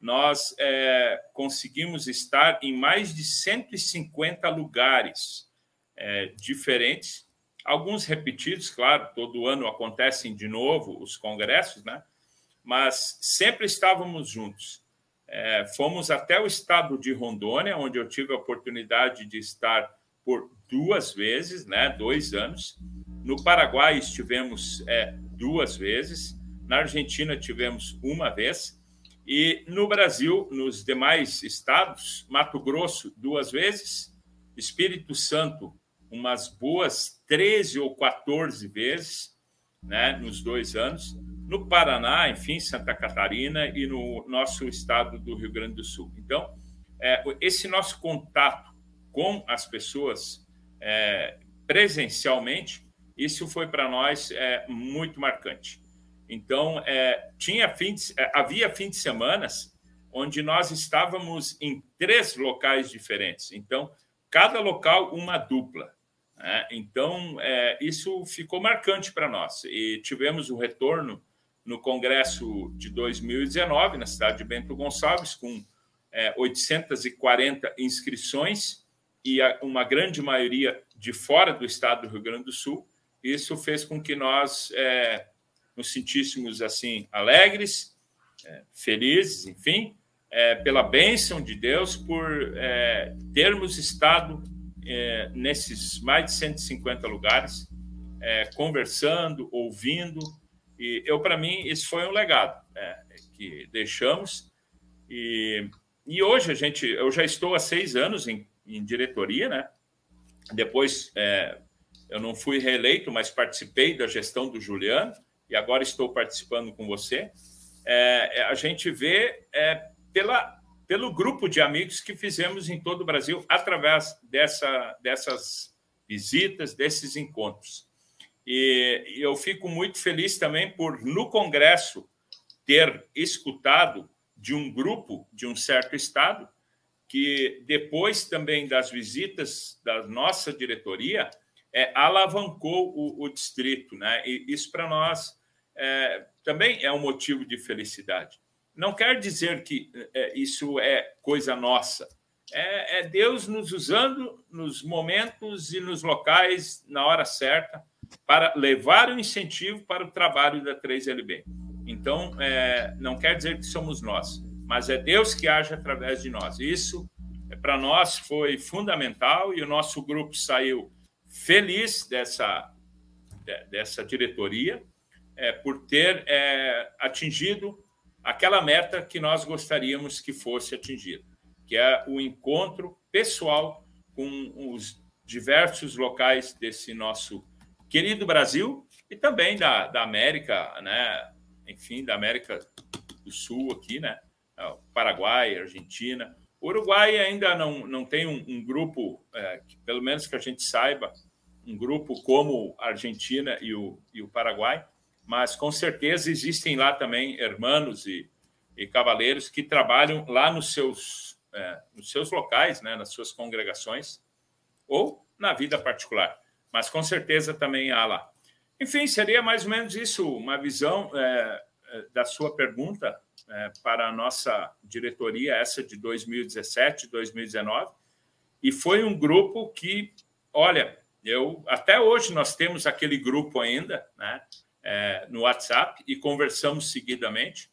nós é, conseguimos estar em mais de 150 lugares é, diferentes, alguns repetidos, claro, todo ano acontecem de novo os congressos, né? mas sempre estávamos juntos. É, fomos até o estado de Rondônia, onde eu tive a oportunidade de estar por duas vezes, né, dois anos. No Paraguai estivemos é, duas vezes, na Argentina tivemos uma vez, e no Brasil, nos demais estados, Mato Grosso duas vezes, Espírito Santo umas boas 13 ou 14 vezes, né, nos dois anos, no Paraná, enfim, Santa Catarina e no nosso estado do Rio Grande do Sul. Então, é, esse nosso contato com as pessoas é, presencialmente, isso foi para nós é, muito marcante. Então, é, tinha fim de, é, havia fim de semanas onde nós estávamos em três locais diferentes. Então, cada local uma dupla. Né? Então, é, isso ficou marcante para nós. E tivemos o retorno no Congresso de 2019, na cidade de Bento Gonçalves, com é, 840 inscrições e a, uma grande maioria de fora do estado do Rio Grande do Sul. Isso fez com que nós é, nos sentíssemos assim alegres, é, felizes, enfim, é, pela bênção de Deus por é, termos estado é, nesses mais de 150 lugares, conversando, ouvindo. E eu, para mim, isso foi um legado é, que deixamos. E, e hoje a gente, eu já estou há seis anos em, em diretoria, né? Depois é, eu não fui reeleito, mas participei da gestão do Juliano e agora estou participando com você. É, a gente vê é, pela, pelo grupo de amigos que fizemos em todo o Brasil através dessa, dessas visitas, desses encontros. E, eu fico muito feliz também por, no Congresso, ter escutado de um grupo de um certo estado que depois também das visitas da nossa diretoria é, alavancou o, o, distrito, né? E isso para nós é, também é um motivo de felicidade. Não quer dizer que é, isso é coisa nossa. É, é, Deus nos usando nos momentos e nos locais na hora certa para levar o incentivo para o trabalho da 3LB. Então, é, não quer dizer que somos nós, mas é Deus que age através de nós. Isso, é, para nós, foi fundamental e o nosso grupo saiu feliz dessa, dessa diretoria é, por ter é, atingido aquela meta que nós gostaríamos que fosse atingida, que é o encontro pessoal com os diversos locais desse nosso querido Brasil e também da, da América, né? Enfim, da América do Sul aqui, né? É, Paraguai, Argentina. O Uruguai ainda não, não tem um, um grupo, é, que, pelo menos que a gente saiba, um grupo como a Argentina e o, e o Paraguai, mas com certeza existem lá também hermanos e, e cavaleiros que trabalham lá nos seus, é, nos seus locais, né, nas suas congregações, ou na vida particular. Mas com certeza também há lá. Enfim, seria mais ou menos isso, uma visão é, é da sua pergunta é, para a nossa diretoria, essa de 2017, 2019. E foi um grupo que, olha, eu até hoje nós temos aquele grupo ainda, né? é, no WhatsApp e conversamos seguidamente.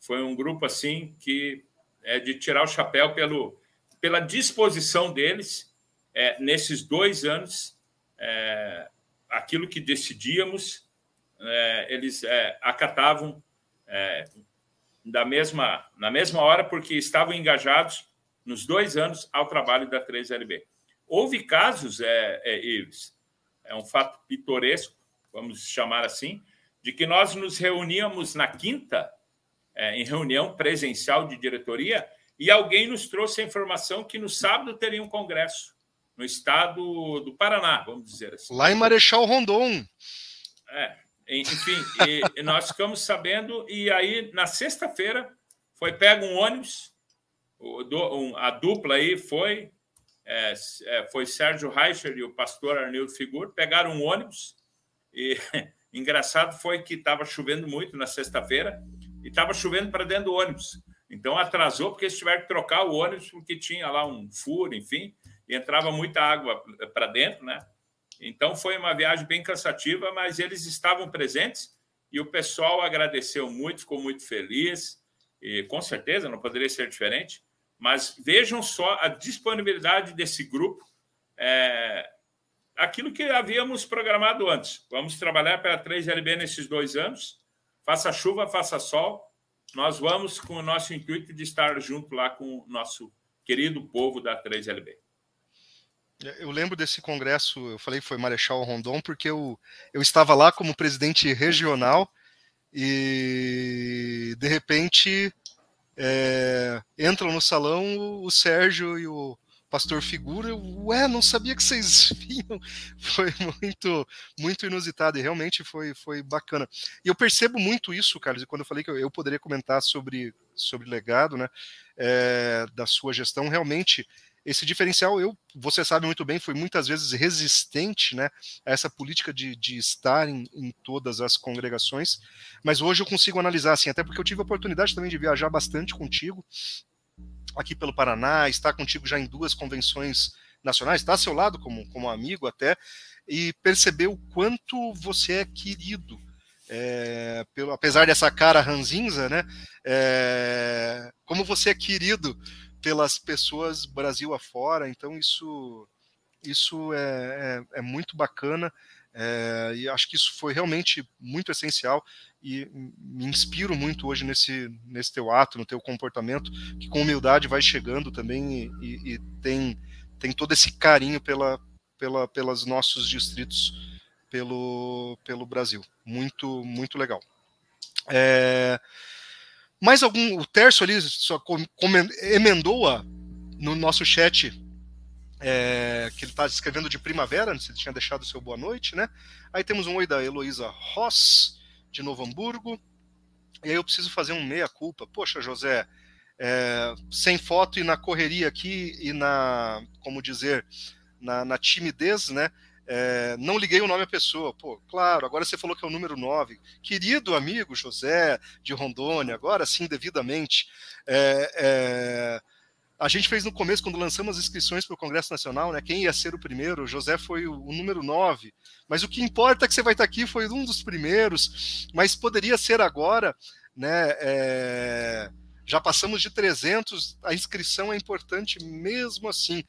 Foi um grupo assim que é de tirar o chapéu pelo, pela disposição deles é, nesses dois anos. É, aquilo que decidíamos, é, eles é, acatavam é, da mesma, na mesma hora, porque estavam engajados nos dois anos ao trabalho da 3LB. Houve casos, é, é, Ives, é um fato pitoresco, vamos chamar assim, de que nós nos reuníamos na quinta, é, em reunião presencial de diretoria, e alguém nos trouxe a informação que no sábado teria um congresso no estado do Paraná, vamos dizer assim. Lá em Marechal Rondon. É, enfim, e, e nós ficamos sabendo, e aí na sexta-feira foi pego um ônibus, a dupla aí foi, é, é, foi Sérgio Reicher e o pastor Arnildo Figur, pegaram um ônibus e Engraçado foi que estava chovendo muito na sexta-feira e estava chovendo para dentro do ônibus. Então atrasou porque eles tiveram que trocar o ônibus porque tinha lá um furo, enfim, e entrava muita água para dentro, né? Então foi uma viagem bem cansativa, mas eles estavam presentes e o pessoal agradeceu muito, ficou muito feliz e com certeza não poderia ser diferente. Mas vejam só a disponibilidade desse grupo. É, aquilo que havíamos programado antes. Vamos trabalhar para a 3LB nesses dois anos. Faça chuva, faça sol. Nós vamos com o nosso intuito de estar junto lá com o nosso querido povo da 3LB. Eu lembro desse congresso, eu falei que foi Marechal Rondon, porque eu, eu estava lá como presidente regional e de repente é, entram no salão o Sérgio e o pastor Figura. Ué, não sabia que vocês vinham. Foi muito, muito inusitado e realmente foi, foi bacana. E eu percebo muito isso, Carlos, e quando eu falei que eu, eu poderia comentar sobre, sobre legado né, é, da sua gestão, realmente esse diferencial, eu, você sabe muito bem, foi muitas vezes resistente né, a essa política de, de estar em, em, todas as congregações, mas hoje eu consigo analisar, assim, até porque eu tive a oportunidade também de viajar bastante contigo aqui pelo Paraná, estar contigo já em duas convenções nacionais, estar ao seu lado como, como amigo até, e perceber o quanto você é querido. É, pelo, apesar dessa cara ranzinza, né? É, como você é querido pelas pessoas Brasil afora, então isso, isso é, é, é muito bacana. É, e acho que isso foi realmente muito essencial e me inspiro muito hoje nesse, nesse teu ato, no teu comportamento, que com humildade vai chegando também e, e, tem, tem todo esse carinho pela, pela, pelos nossos distritos pelo, pelo Brasil. Muito, muito legal. É, mais algum, o Terço ali só emendou a, no nosso chat é, que ele está escrevendo de primavera, se ele tinha deixado o seu boa noite, né? Aí temos um oi da Heloísa Ross, de Novo Hamburgo. E aí eu preciso fazer um meia-culpa. Poxa, José, é, sem foto e na correria aqui e na, como dizer, na, na timidez, né? É, não liguei o nome à pessoa. Pô, claro, agora você falou que é o número 9. Querido amigo José de Rondônia, agora sim, devidamente. É, é, a gente fez no começo, quando lançamos as inscrições para o Congresso Nacional, né? Quem ia ser o primeiro? O José foi o, o, número 9. Mas o que importa é que você vai estar aqui, foi um dos primeiros, mas poderia ser agora, né? É, já passamos de 300, a inscrição é importante mesmo assim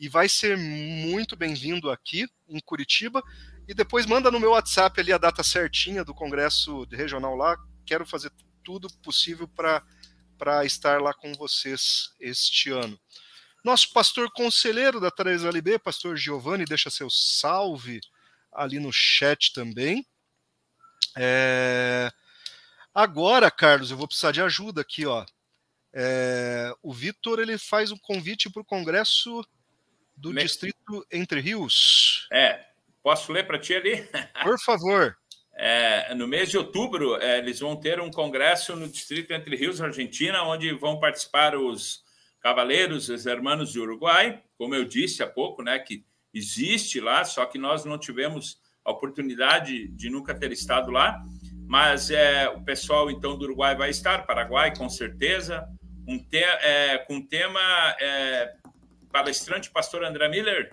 e vai ser muito bem-vindo aqui em Curitiba. E depois manda no meu WhatsApp ali a data certinha do congresso regional lá. Quero fazer tudo possível para estar lá com vocês este ano. Nosso pastor conselheiro da 3LB, pastor Giovanni, deixa seu salve ali no chat também. É... Agora, Carlos, eu vou precisar de ajuda aqui, ó. É... O Vitor ele faz um convite para o congresso do Me... Distrito Entre Rios. É, posso ler para ti ali? Por favor. É, no mês de outubro, é, eles vão ter um congresso no Distrito Entre Rios, Argentina, onde vão participar os cavaleiros, os hermanos de Uruguai, como eu disse há pouco, né, que existe lá, só que nós não tivemos a oportunidade de nunca ter estado lá, mas é, o pessoal então do Uruguai vai estar, Paraguai com certeza, um te, é, com tema é, palestrante, pastor André Miller,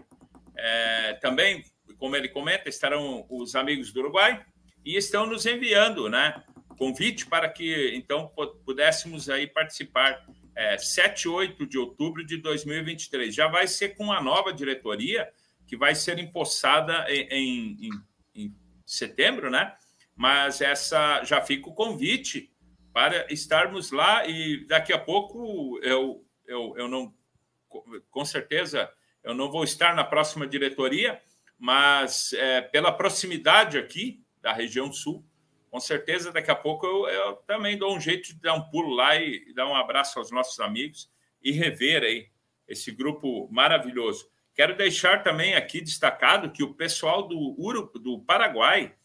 é, também, como ele comenta, estarão os amigos do Uruguai e estão nos enviando, né, convite para que então pudéssemos aí participar é, 7 e 8 de outubro de 2023. Já vai ser com a nova diretoria que vai ser empossada em, em, em setembro, né? Mas essa já fica o convite para estarmos lá e daqui a pouco eu, eu, eu não com certeza eu não vou estar na próxima diretoria, mas é, pela proximidade aqui da região sul, com certeza daqui a pouco eu, eu, também dou um jeito de dar um pulo lá e, dar um abraço aos nossos amigos e rever aí esse grupo maravilhoso. Quero deixar também aqui destacado que o pessoal do, Uru, do Paraguai,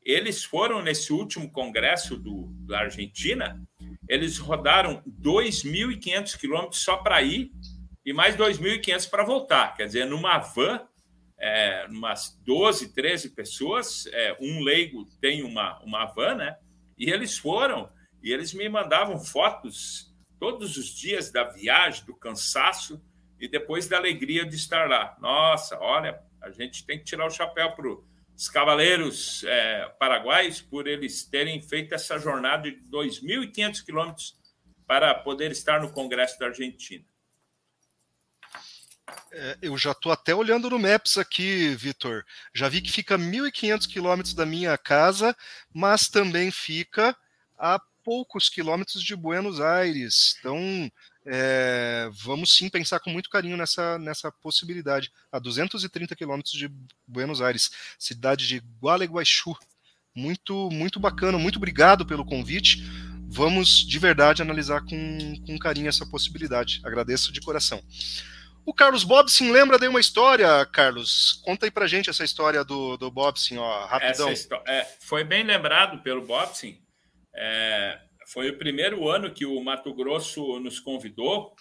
eles foram nesse último congresso do, da Argentina, eles rodaram 2.500 quilômetros só para ir e mais 2.500 para voltar. Quer dizer, numa van, é, umas 12, 13 pessoas, é, um leigo tem uma, uma van, né? E eles foram e eles me mandavam fotos todos os dias da viagem, do cansaço e depois da alegria de estar lá. Nossa, olha, a gente tem que tirar o chapéu para os cavaleiros é, paraguaios por eles terem feito essa jornada de 2.500 quilômetros para poder estar no Congresso da Argentina. É, eu já estou até olhando no Maps aqui, Vitor. Já vi que fica 1.500 quilômetros da minha casa, mas também fica a poucos quilômetros de Buenos Aires. Então, é, vamos sim pensar com muito carinho nessa, nessa possibilidade. A 230 quilômetros de Buenos Aires, cidade de Gualeguaychú. Muito, muito bacana. Muito obrigado pelo convite. Vamos de verdade analisar com, com carinho essa possibilidade. Agradeço de coração. O Carlos Bobsin lembra de uma história, Carlos? Conta aí pra gente essa história do, do Bobsin, ó, rapidão. É, foi bem lembrado pelo Bobsin. É, foi o primeiro ano que o Mato Grosso nos convidou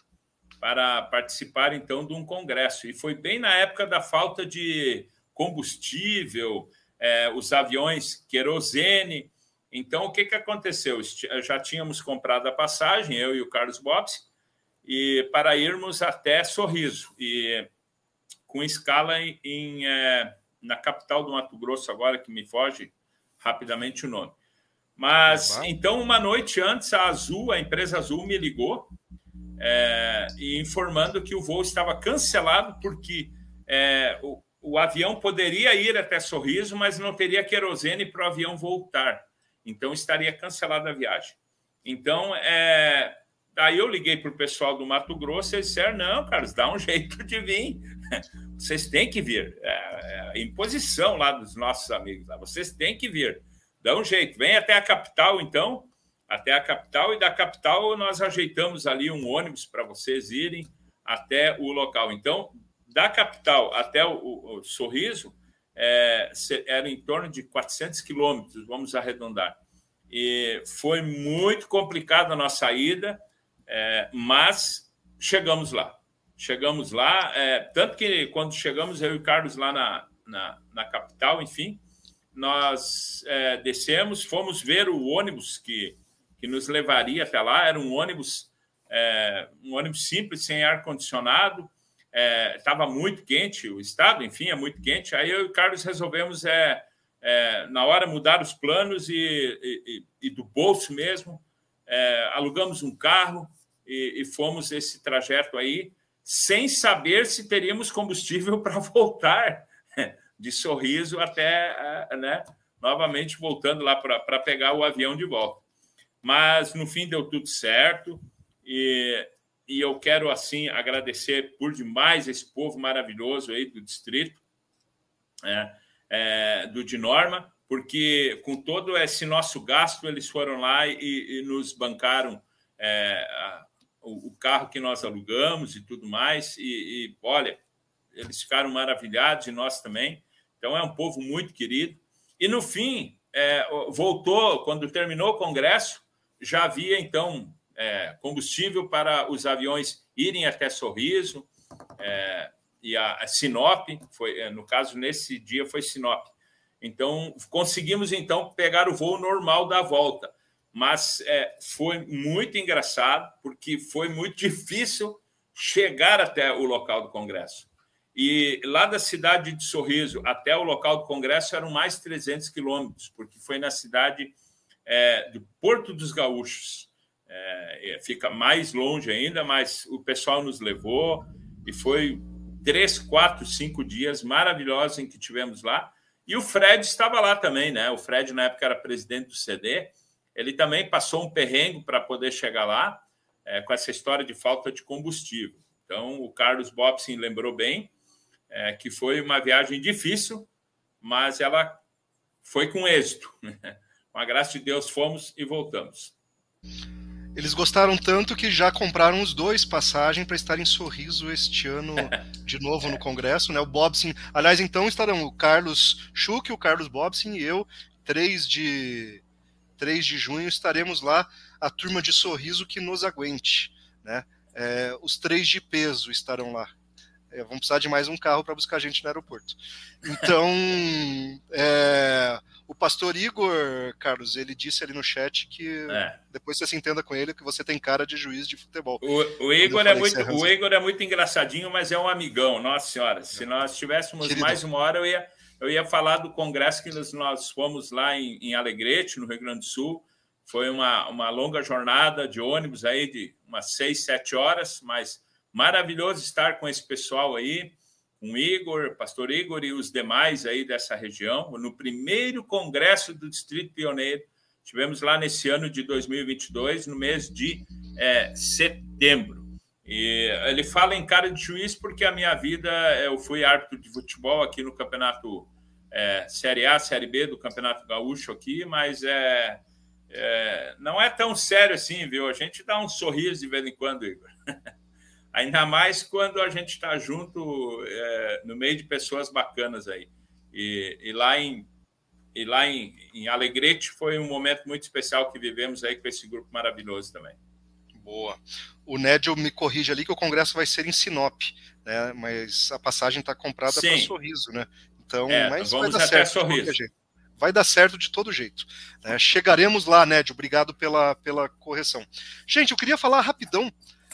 para participar, então, de um congresso. E foi bem na época da falta de combustível, é, os aviões querosene. Então, o que, que aconteceu? Já tínhamos comprado a passagem, eu e o Carlos Bobsin, e para irmos até Sorriso e com escala em, em é, na capital do Mato Grosso agora que me foge rapidamente o nome. Mas então uma noite antes a Azul, a empresa Azul me ligou é, informando que o voo estava cancelado porque é, o, o avião poderia ir até Sorriso, mas não teria querosene para o avião voltar. Então estaria cancelada a viagem. Então, é, Daí eu liguei para o pessoal do Mato Grosso e eles disseram: não, Carlos, dá um jeito de vir. Vocês têm que vir. É, é imposição lá dos nossos amigos lá. Vocês têm que vir. Dá um jeito. Vem até a capital, então. Até a capital, e da capital nós ajeitamos ali um ônibus para vocês irem até o local. Então, da capital até o, o, o Sorriso, é, era em torno de 400 quilômetros, vamos arredondar. E foi muito complicada a nossa ida é, mas chegamos lá. Chegamos lá, é, tanto que quando chegamos, eu e o Carlos lá na, na, na capital, enfim, nós é, descemos, fomos ver o ônibus que, que nos levaria até lá. Era um ônibus, é, um ônibus simples, sem ar-condicionado. Estava é, muito quente, o estado, enfim, é muito quente. Aí eu e o Carlos resolvemos, é, é, na hora, mudar os planos e, e, e do bolso mesmo. alugamos um carro, e, e fomos esse trajeto aí sem saber se teríamos combustível para voltar de Sorriso até, né, novamente voltando lá para pegar o avião de volta. Mas no fim deu tudo certo e, e eu quero assim agradecer por demais esse povo maravilhoso aí do distrito, é, é, do de Norma, porque com todo esse nosso gasto eles foram lá e, e nos bancaram é, o, carro que nós alugamos e tudo mais. E, e, olha, eles ficaram maravilhados e nós também. Então é um povo muito querido. E no fim, é, voltou, quando terminou o Congresso, já havia então é, combustível para os aviões irem até Sorriso é, e a, a, Sinop, foi, é, no caso, nesse dia foi Sinop. Então, conseguimos então pegar o voo normal da volta mas é, foi muito engraçado, porque foi muito difícil chegar até o local do Congresso. E lá da cidade de Sorriso até o local do Congresso eram mais 300 quilômetros, porque foi na cidade é, do Porto dos Gaúchos. É, fica mais longe ainda, mas o pessoal nos levou e foi três, quatro, cinco dias maravilhosos em que tivemos lá. E o Fred estava lá também, né? O Fred, na época, era presidente do CD ele também passou um perrengue para poder chegar lá, é, com essa história de falta de combustível. Então, o Carlos Bobson lembrou bem é, que foi uma viagem difícil, mas ela foi com êxito. com a graça de Deus, fomos e voltamos. Eles gostaram tanto que já compraram os dois passagem para estar em Sorriso este ano de novo no Congresso, né? O Bobson, aliás, então estarão o Carlos Schuch, o Carlos Bobson e eu, 3 de 3 de junho, estaremos lá, a turma de sorriso que nos aguente. Né? É, os três de peso estarão lá. É, vamos precisar de mais um carro para buscar a gente no aeroporto. Então, é, o pastor Igor, Carlos, ele disse ali no chat que é. depois você se entenda com ele que você tem cara de juiz de futebol. O, o Igor, é muito, o Igor é muito engraçadinho, mas é um amigão, nossa senhora. Se nós tivéssemos Querido. mais uma hora, eu ia eu ia falar do congresso que nós, nós fomos lá em, em, Alegrete, no Rio Grande do Sul. Foi uma, uma longa jornada de ônibus aí de umas seis, sete horas, mas maravilhoso estar com esse pessoal aí, com Igor, pastor Igor e os demais aí dessa região, no primeiro congresso do Distrito Pioneiro, Tivemos lá nesse ano de 2022, no mês de é, setembro. E ele fala em cara de juiz porque a minha vida, eu fui árbitro de futebol aqui no campeonato é, Série A, Série B do Campeonato Gaúcho aqui, mas é, é, não é tão sério assim, viu? A gente dá um sorriso de vez em quando, Igor. Ainda mais quando a gente está junto é, no meio de pessoas bacanas aí. E, e lá em e lá em, em Alegrete foi um momento muito especial que vivemos aí com esse grupo maravilhoso também. Boa. O Nédio me corrige ali que o congresso vai ser em Sinop, né? Mas a passagem está comprada para Sorriso, né? Então, é, mas vai dar certo Sorriso. Vai dar certo de todo jeito. Né? Chegaremos lá, Nédio. Obrigado pela, pela correção. Gente, eu queria falar rapidão,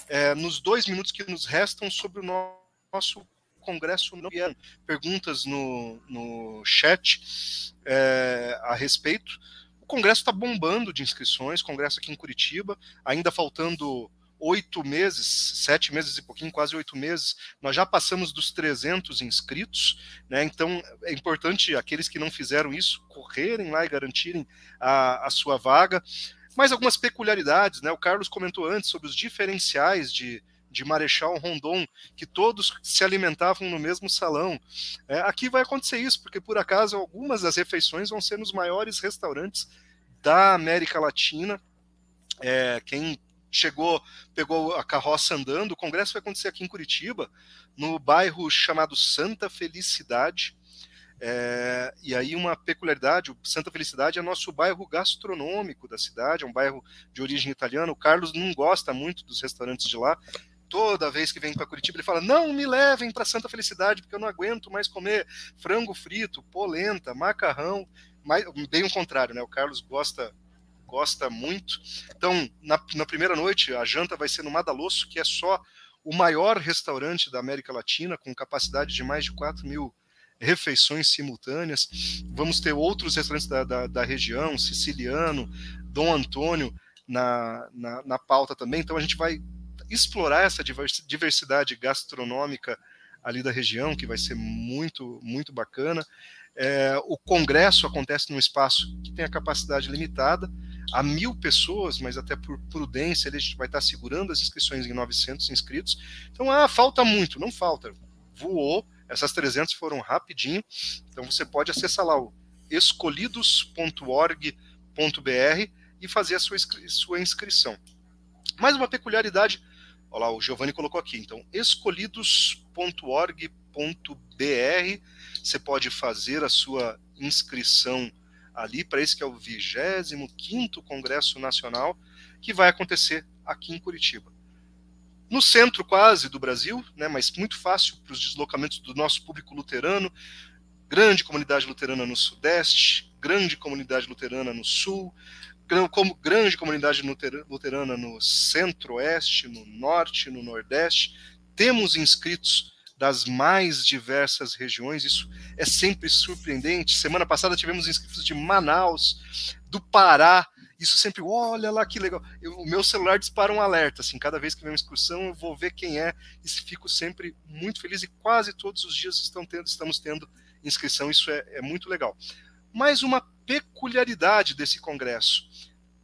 é, nos dois minutos que nos restam, sobre o nosso congresso não perguntas no, no chat é, a respeito. O congresso está bombando de inscrições, congresso aqui em Curitiba, ainda faltando oito meses, sete meses e pouquinho, quase oito meses, nós já passamos dos 300 inscritos, né? Então é importante aqueles que não fizeram isso correrem lá e garantirem a, a sua vaga. Mais algumas peculiaridades, né? O Carlos comentou antes sobre os diferenciais de, de Marechal Rondon, que todos se alimentavam no mesmo salão. É, aqui vai acontecer isso, porque por acaso algumas das refeições vão ser nos maiores restaurantes da América Latina. É, quem chegou, pegou a carroça andando. O congresso vai acontecer aqui em Curitiba, no bairro chamado Santa Felicidade. É, e aí uma peculiaridade, Santa Felicidade é nosso bairro gastronômico da cidade, é um bairro de origem italiana. O Carlos não gosta muito dos restaurantes de lá. Toda vez que vem para Curitiba, ele fala: não me levem para Santa Felicidade, porque eu não aguento mais comer frango frito, polenta, macarrão. Mas, bem o contrário, né? O Carlos gosta gosta muito. Então, na, na primeira noite, a janta vai ser no Madalosso, que é só o maior restaurante da América Latina, com capacidade de mais de 4 mil refeições simultâneas. Vamos ter outros restaurantes da, da, da região, Siciliano, Dom Antônio, na, na, na, pauta também. Então, a gente vai explorar essa diversidade gastronômica ali da região, que vai ser muito, muito bacana. É, o congresso acontece num espaço que tem a capacidade limitada, a mil pessoas, mas até por prudência, a gente vai estar segurando as inscrições em 900 inscritos. Então, ah, falta muito, não falta. Voou, essas 300 foram rapidinho. Então, você pode acessar lá o escolhidos.org.br e fazer a sua, sua inscrição. Mais uma peculiaridade, olha lá, o Giovanni colocou aqui, então, escolhidos.org.br, você pode fazer a sua inscrição ali para esse que é o 25º Congresso Nacional, que vai acontecer aqui em Curitiba. No centro quase do Brasil, né, mas muito fácil para os deslocamentos do nosso público luterano, grande comunidade luterana no Sudeste, grande comunidade luterana no Sul, como grande comunidade luterana no Centro-Oeste, no Norte, no Nordeste. Temos inscritos das mais diversas regiões. Isso é sempre surpreendente. Semana passada tivemos inscritos de Manaus, do Pará. Isso sempre, olha lá que legal. Eu, o meu celular dispara um alerta, assim, cada vez que vem uma excursão eu vou ver quem é e fico sempre muito feliz e quase todos os dias estão tendo, estamos tendo inscrição, isso é, é muito legal. Mais uma peculiaridade desse congresso.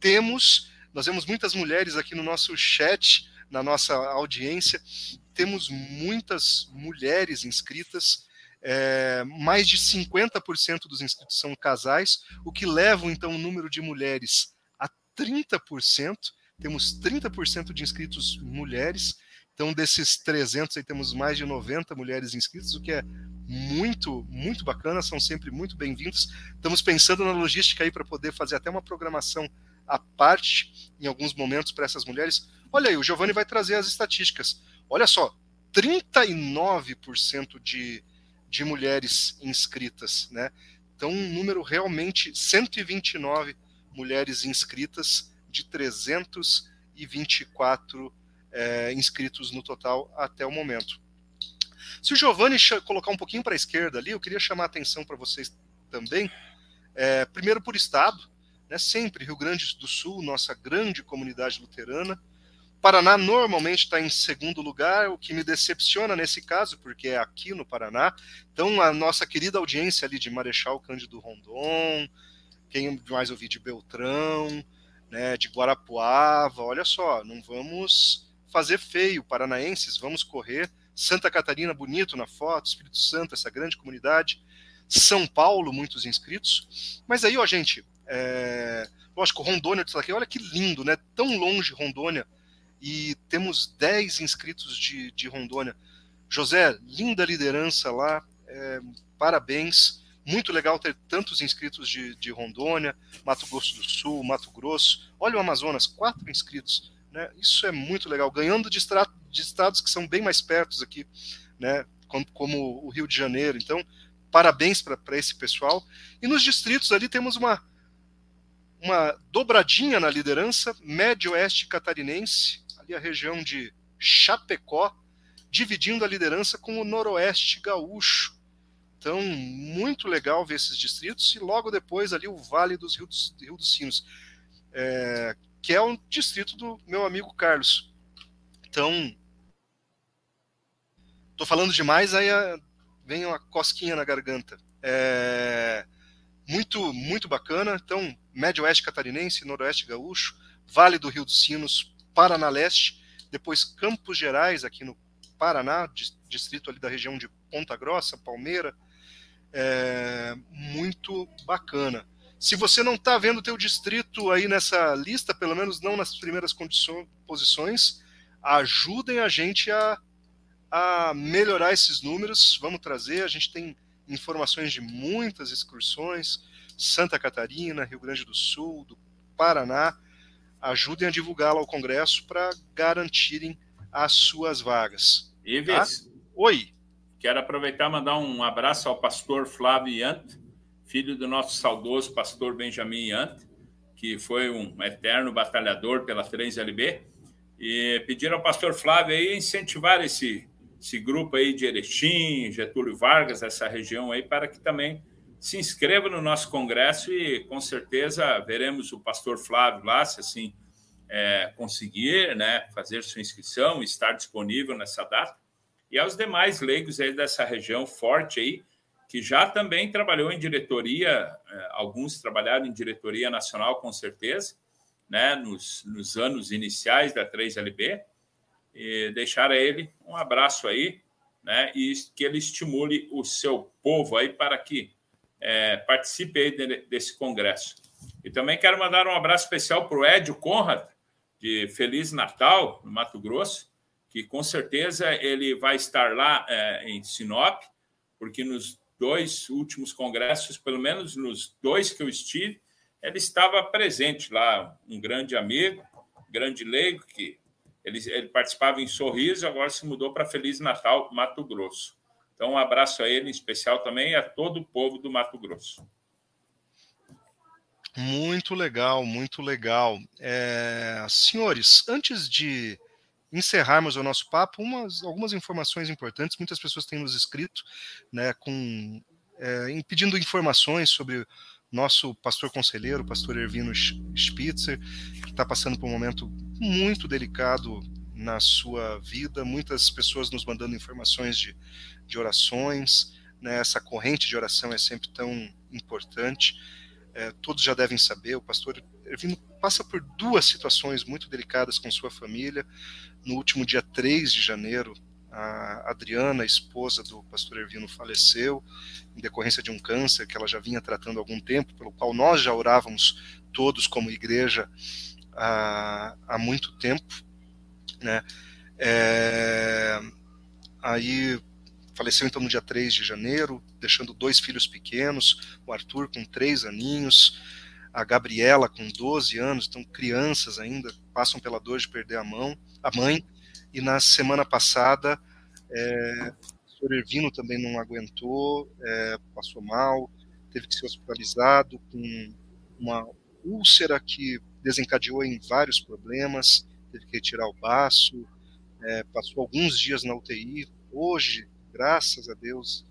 Temos, nós vemos muitas mulheres aqui no nosso chat, na nossa audiência, temos muitas mulheres inscritas, é, mais de 50% dos inscritos são casais, o que leva então o número de mulheres a 30%. Temos 30% de inscritos mulheres, então desses 300 aí temos mais de 90 mulheres inscritas, o que é muito, muito bacana, são sempre muito bem-vindos. Estamos pensando na logística aí para poder fazer até uma programação à parte em alguns momentos para essas mulheres. Olha aí, o Giovanni vai trazer as estatísticas. Olha só, 39% de, de mulheres inscritas, né? Então, um número realmente 129 mulheres inscritas de 324 é, inscritos no total até o momento. Se o Giovanni colocar um pouquinho para a esquerda ali, eu queria chamar a atenção para vocês também. É, primeiro por estado, né, sempre Rio Grande do Sul, nossa grande comunidade luterana, Paraná normalmente está em segundo lugar, o que me decepciona nesse caso, porque é aqui no Paraná. Então, a nossa querida audiência ali de Marechal Cândido Rondon, quem mais ouvi de Beltrão, né, de Guarapuava, olha só, não vamos fazer feio, paranaenses, vamos correr. Santa Catarina, bonito na foto, Espírito Santo, essa grande comunidade. São Paulo, muitos inscritos. Mas aí, ó, gente, é... lógico, Rondônia, aqui, olha que lindo, né? Tão longe Rondônia. E temos 10 inscritos de, de Rondônia. José, linda liderança lá, é... parabéns. Muito legal ter tantos inscritos de, de Rondônia, Mato Grosso do Sul, Mato Grosso. Olha o Amazonas, quatro inscritos. Né? Isso é muito legal, ganhando de, de estados que são bem mais perto aqui, né? como, como o Rio de Janeiro. Então, parabéns para esse pessoal. E nos distritos ali temos uma, uma dobradinha na liderança, médio oeste catarinense, ali a região de Chapecó, dividindo a liderança com o noroeste gaúcho. Então, muito legal ver esses distritos, e logo depois ali o Vale dos Rio dos, Rio dos Sinos, é, que é um distrito do meu amigo Carlos. Então, tô falando demais, aí vem uma cosquinha na garganta. É, muito, muito bacana. Então, Médio Oeste Catarinense, Noroeste Gaúcho, Vale do Rio dos Sinos, Paraná Leste, depois Campos Gerais, aqui no Paraná, distrito ali da região de Ponta Grossa, Palmeira. É, muito bacana. Se você não está vendo o teu distrito aí nessa lista, pelo menos não nas primeiras condições, posições, ajudem a gente a a melhorar esses números. Vamos trazer, a gente tem informações de muitas excursões, Santa Catarina, Rio Grande do Sul, do Paraná. Ajudem a divulgá-la ao Congresso para garantirem as suas vagas. Ives, tá? Oi. Quero aproveitar e mandar um abraço ao pastor Flávio Yant, filho do nosso saudoso pastor Benjamin Yant, que foi um eterno batalhador pela 3LB, e pedir ao pastor Flávio aí incentivar esse esse grupo aí de Erechim, Getúlio Vargas, essa região aí, para que também se inscreva no nosso congresso e com certeza veremos o pastor Flávio lá, se assim é, conseguir né, fazer sua inscrição, estar disponível nessa data. E aos demais leigos aí dessa região forte aí, que já também trabalhou em diretoria, é, alguns trabalharam em diretoria nacional com certeza, né, nos, nos anos iniciais da 3LB, e deixar a ele um abraço aí, né? E que ele estimule o seu povo aí para que é, participe aí de, desse congresso. E também quero mandar um abraço especial para o Edio Conrad, de Feliz Natal, no Mato Grosso, que com certeza ele vai estar lá é, em Sinop, porque nos dois últimos congressos, pelo menos nos dois que eu estive, ele estava presente lá, um grande amigo, grande leigo, que ele, ele participava em Sorriso, agora se mudou para Feliz Natal, Mato Grosso. Então, um abraço a ele em especial também e a todo o povo do Mato Grosso. Muito legal, muito legal. É, senhores, antes de encerrarmos o nosso papo, umas, algumas informações importantes. Muitas pessoas têm nos escrito, né, com, é, pedindo informações sobre nosso pastor conselheiro, pastor Ervino Spitzer, que está passando por um momento muito delicado na sua vida, muitas pessoas nos mandando informações de, de orações, né? essa corrente de oração é sempre tão importante. É, todos já devem saber, o pastor Ervino passa por duas situações muito delicadas com sua família. No último dia 3 de janeiro, a Adriana, a esposa do pastor Ervino, faleceu em decorrência de um câncer que ela já vinha tratando há algum tempo, pelo qual nós já orávamos todos como igreja há, há muito tempo. Né? É, aí faleceu então no dia 3 de janeiro, deixando dois filhos pequenos, o Arthur com três aninhos, a Gabriela com 12 anos, então crianças ainda, passam pela dor de perder a mão, a mãe, e na semana passada é, o senhor Ervino também não aguentou, é, passou mal, teve que ser hospitalizado com uma úlcera que desencadeou em vários problemas, teve que retirar o baço, é, passou alguns dias na UTI. Hoje, graças a Deus,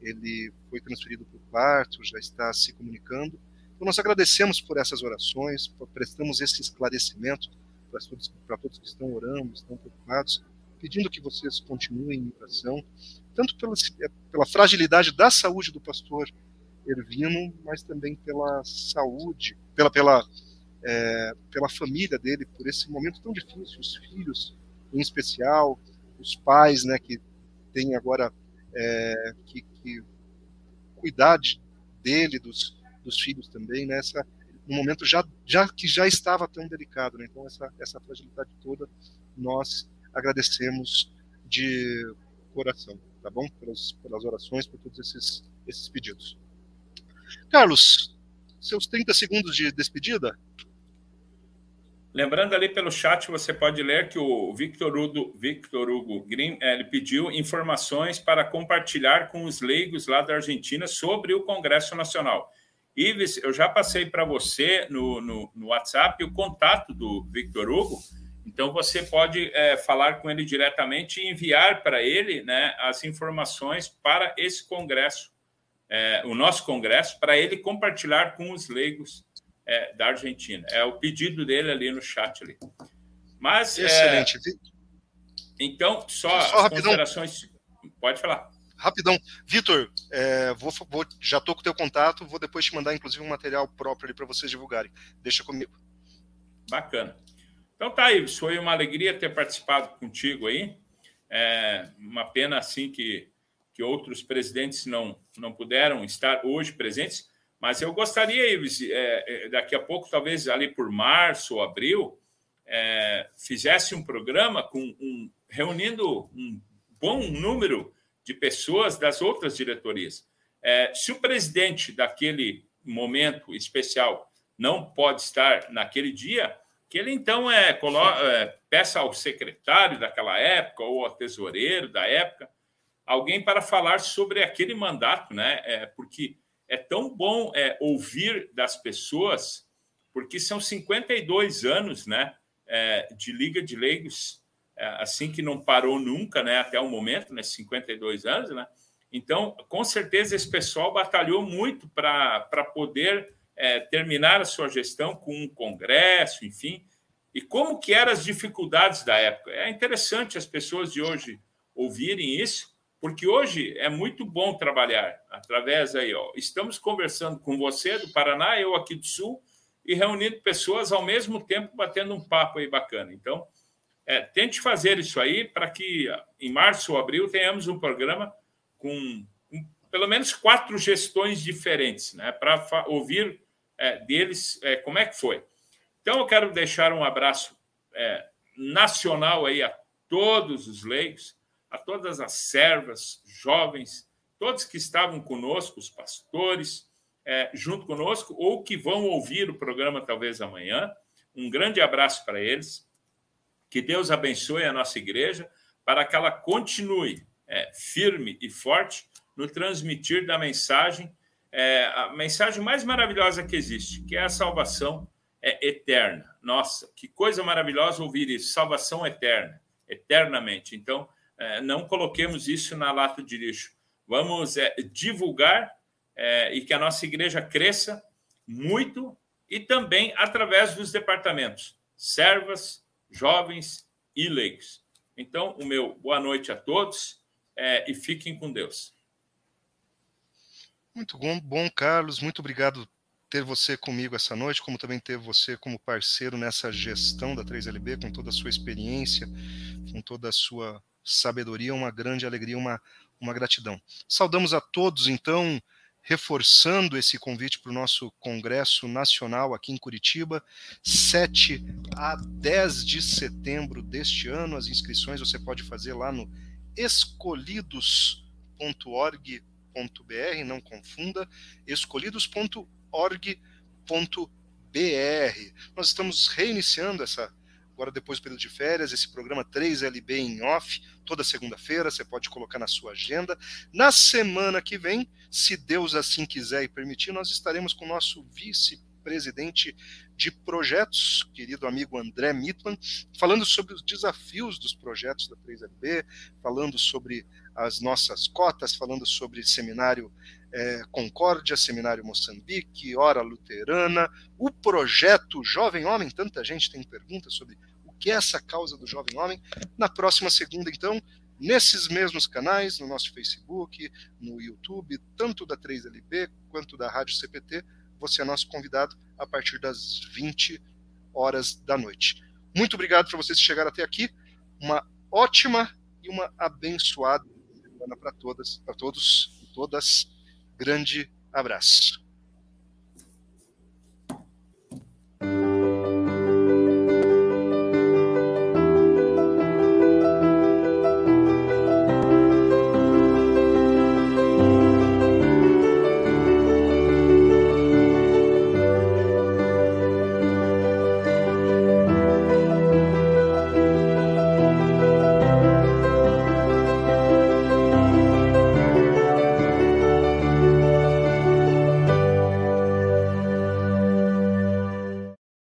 ele foi transferido para o quarto, já está se comunicando. Então, nós agradecemos por essas orações, prestamos esse esclarecimento para todos, para todos que estão orando, estão preocupados, pedindo que vocês continuem em oração, tanto pela, pela fragilidade da saúde do pastor Ervino, mas também pela saúde, pela, pela, é, pela família dele, por esse momento tão difícil, os filhos em especial, os pais, né, que têm agora é, que, que cuidar dele, dos, dos filhos também, nessa né, momento já, já que já estava tão delicado, né? então essa essa fragilidade toda nós agradecemos de coração, tá bom? Pelas, pelas orações, por todos esses esses pedidos. Carlos, seus 30 segundos de despedida. Lembrando ali pelo chat, você pode ler que o Victor Hugo, Victor Hugo Grimm ele pediu informações para compartilhar com os leigos lá da Argentina sobre o Congresso Nacional. Ives, eu já passei para você no, no, no, WhatsApp o contato do Victor Hugo, então você pode é, falar com ele diretamente e enviar para ele né, as informações para esse congresso, é, o nosso congresso, para ele compartilhar com os leigos é, da Argentina. É o pedido dele ali no chat ali. Mas, é, Excelente. então, só, só as considerações. Pode falar. Rapidão. Vitor, é, vou, vou, já estou com o teu contato, vou depois te mandar, inclusive, um material próprio ali para vocês divulgarem. Deixa comigo. Bacana. Então tá, aí, foi uma alegria ter participado contigo aí. É uma pena, assim, que, que outros presidentes não, não puderam estar hoje presentes, mas eu gostaria, Ives, é, é, daqui a pouco, talvez ali por março ou abril, é, fizesse um programa com um, reunindo um bom número de pessoas das outras diretorias. É, se o presidente daquele momento especial não pode estar naquele dia, que ele então é, coloca, é, peça ao secretário daquela época ou ao tesoureiro da época alguém para falar sobre aquele mandato, né? É, porque é tão bom é, ouvir das pessoas, porque são 52 anos né, é, de Liga de Leigos, assim que não parou nunca né, até o momento, né, 52 anos. Né? Então, com certeza, esse pessoal batalhou muito para poder é, terminar a sua gestão com um congresso, enfim. E como que eram as dificuldades da época? É interessante as pessoas de hoje ouvirem isso, porque hoje é muito bom trabalhar através aí, ó. Estamos conversando com você do Paraná, eu aqui do Sul, e reunindo pessoas ao mesmo tempo, batendo um papo aí bacana. Então, é, tente fazer isso aí para que em março ou abril tenhamos um programa com, com pelo menos quatro gestões diferentes, né? Para ouvir é, deles é, como é que foi. Então, eu quero deixar um abraço é, nacional aí a todos os leigos a todas as servas, jovens, todos que estavam conosco, os pastores, é, junto conosco, ou que vão ouvir o programa talvez amanhã. Um grande abraço para eles. Que Deus abençoe a nossa igreja para que ela continue é, firme e forte no transmitir da mensagem, é, a mensagem mais maravilhosa que existe, que é a salvação é, eterna. Nossa, que coisa maravilhosa ouvir isso, salvação eterna, eternamente. Então, é, não coloquemos isso na lata de lixo. Vamos é, divulgar é, e que a nossa igreja cresça muito e também através dos departamentos, servas, jovens e leigos. Então, o meu boa noite a todos é, e fiquem com Deus. Muito bom, bom, Carlos. Muito obrigado ter você comigo essa noite, como também ter você como parceiro nessa gestão da 3LB, com toda a sua experiência, com toda a sua sabedoria, uma grande alegria, uma, uma gratidão. Saudamos a todos, então, reforçando esse convite para o nosso Congresso Nacional aqui em Curitiba, 7 a 10 de setembro deste ano. As inscrições você pode fazer lá no escolhidos.org.br, não confunda, escolhidos.org.br. Nós estamos reiniciando essa agora depois do período de férias, esse programa 3LB em off, toda segunda-feira, você pode colocar na sua agenda. Na semana que vem, se Deus assim quiser e permitir, nós estaremos com o nosso vice-presidente de projetos, querido amigo André Mitman, falando sobre os desafios dos projetos da 3LB, falando sobre as nossas cotas, falando sobre seminário é, Concórdia, Seminário Moçambique, Hora Luterana, o projeto Jovem Homem, tanta gente tem perguntas sobre que é essa causa do jovem homem. Na próxima segunda, então, nesses mesmos canais, no nosso Facebook, no YouTube, tanto da 3LB quanto da Rádio CPT. Você é nosso convidado a partir das 20 horas da noite. Muito obrigado por vocês chegarem até aqui. Uma ótima e uma abençoada semana para todas, para todos e todas. Grande abraço.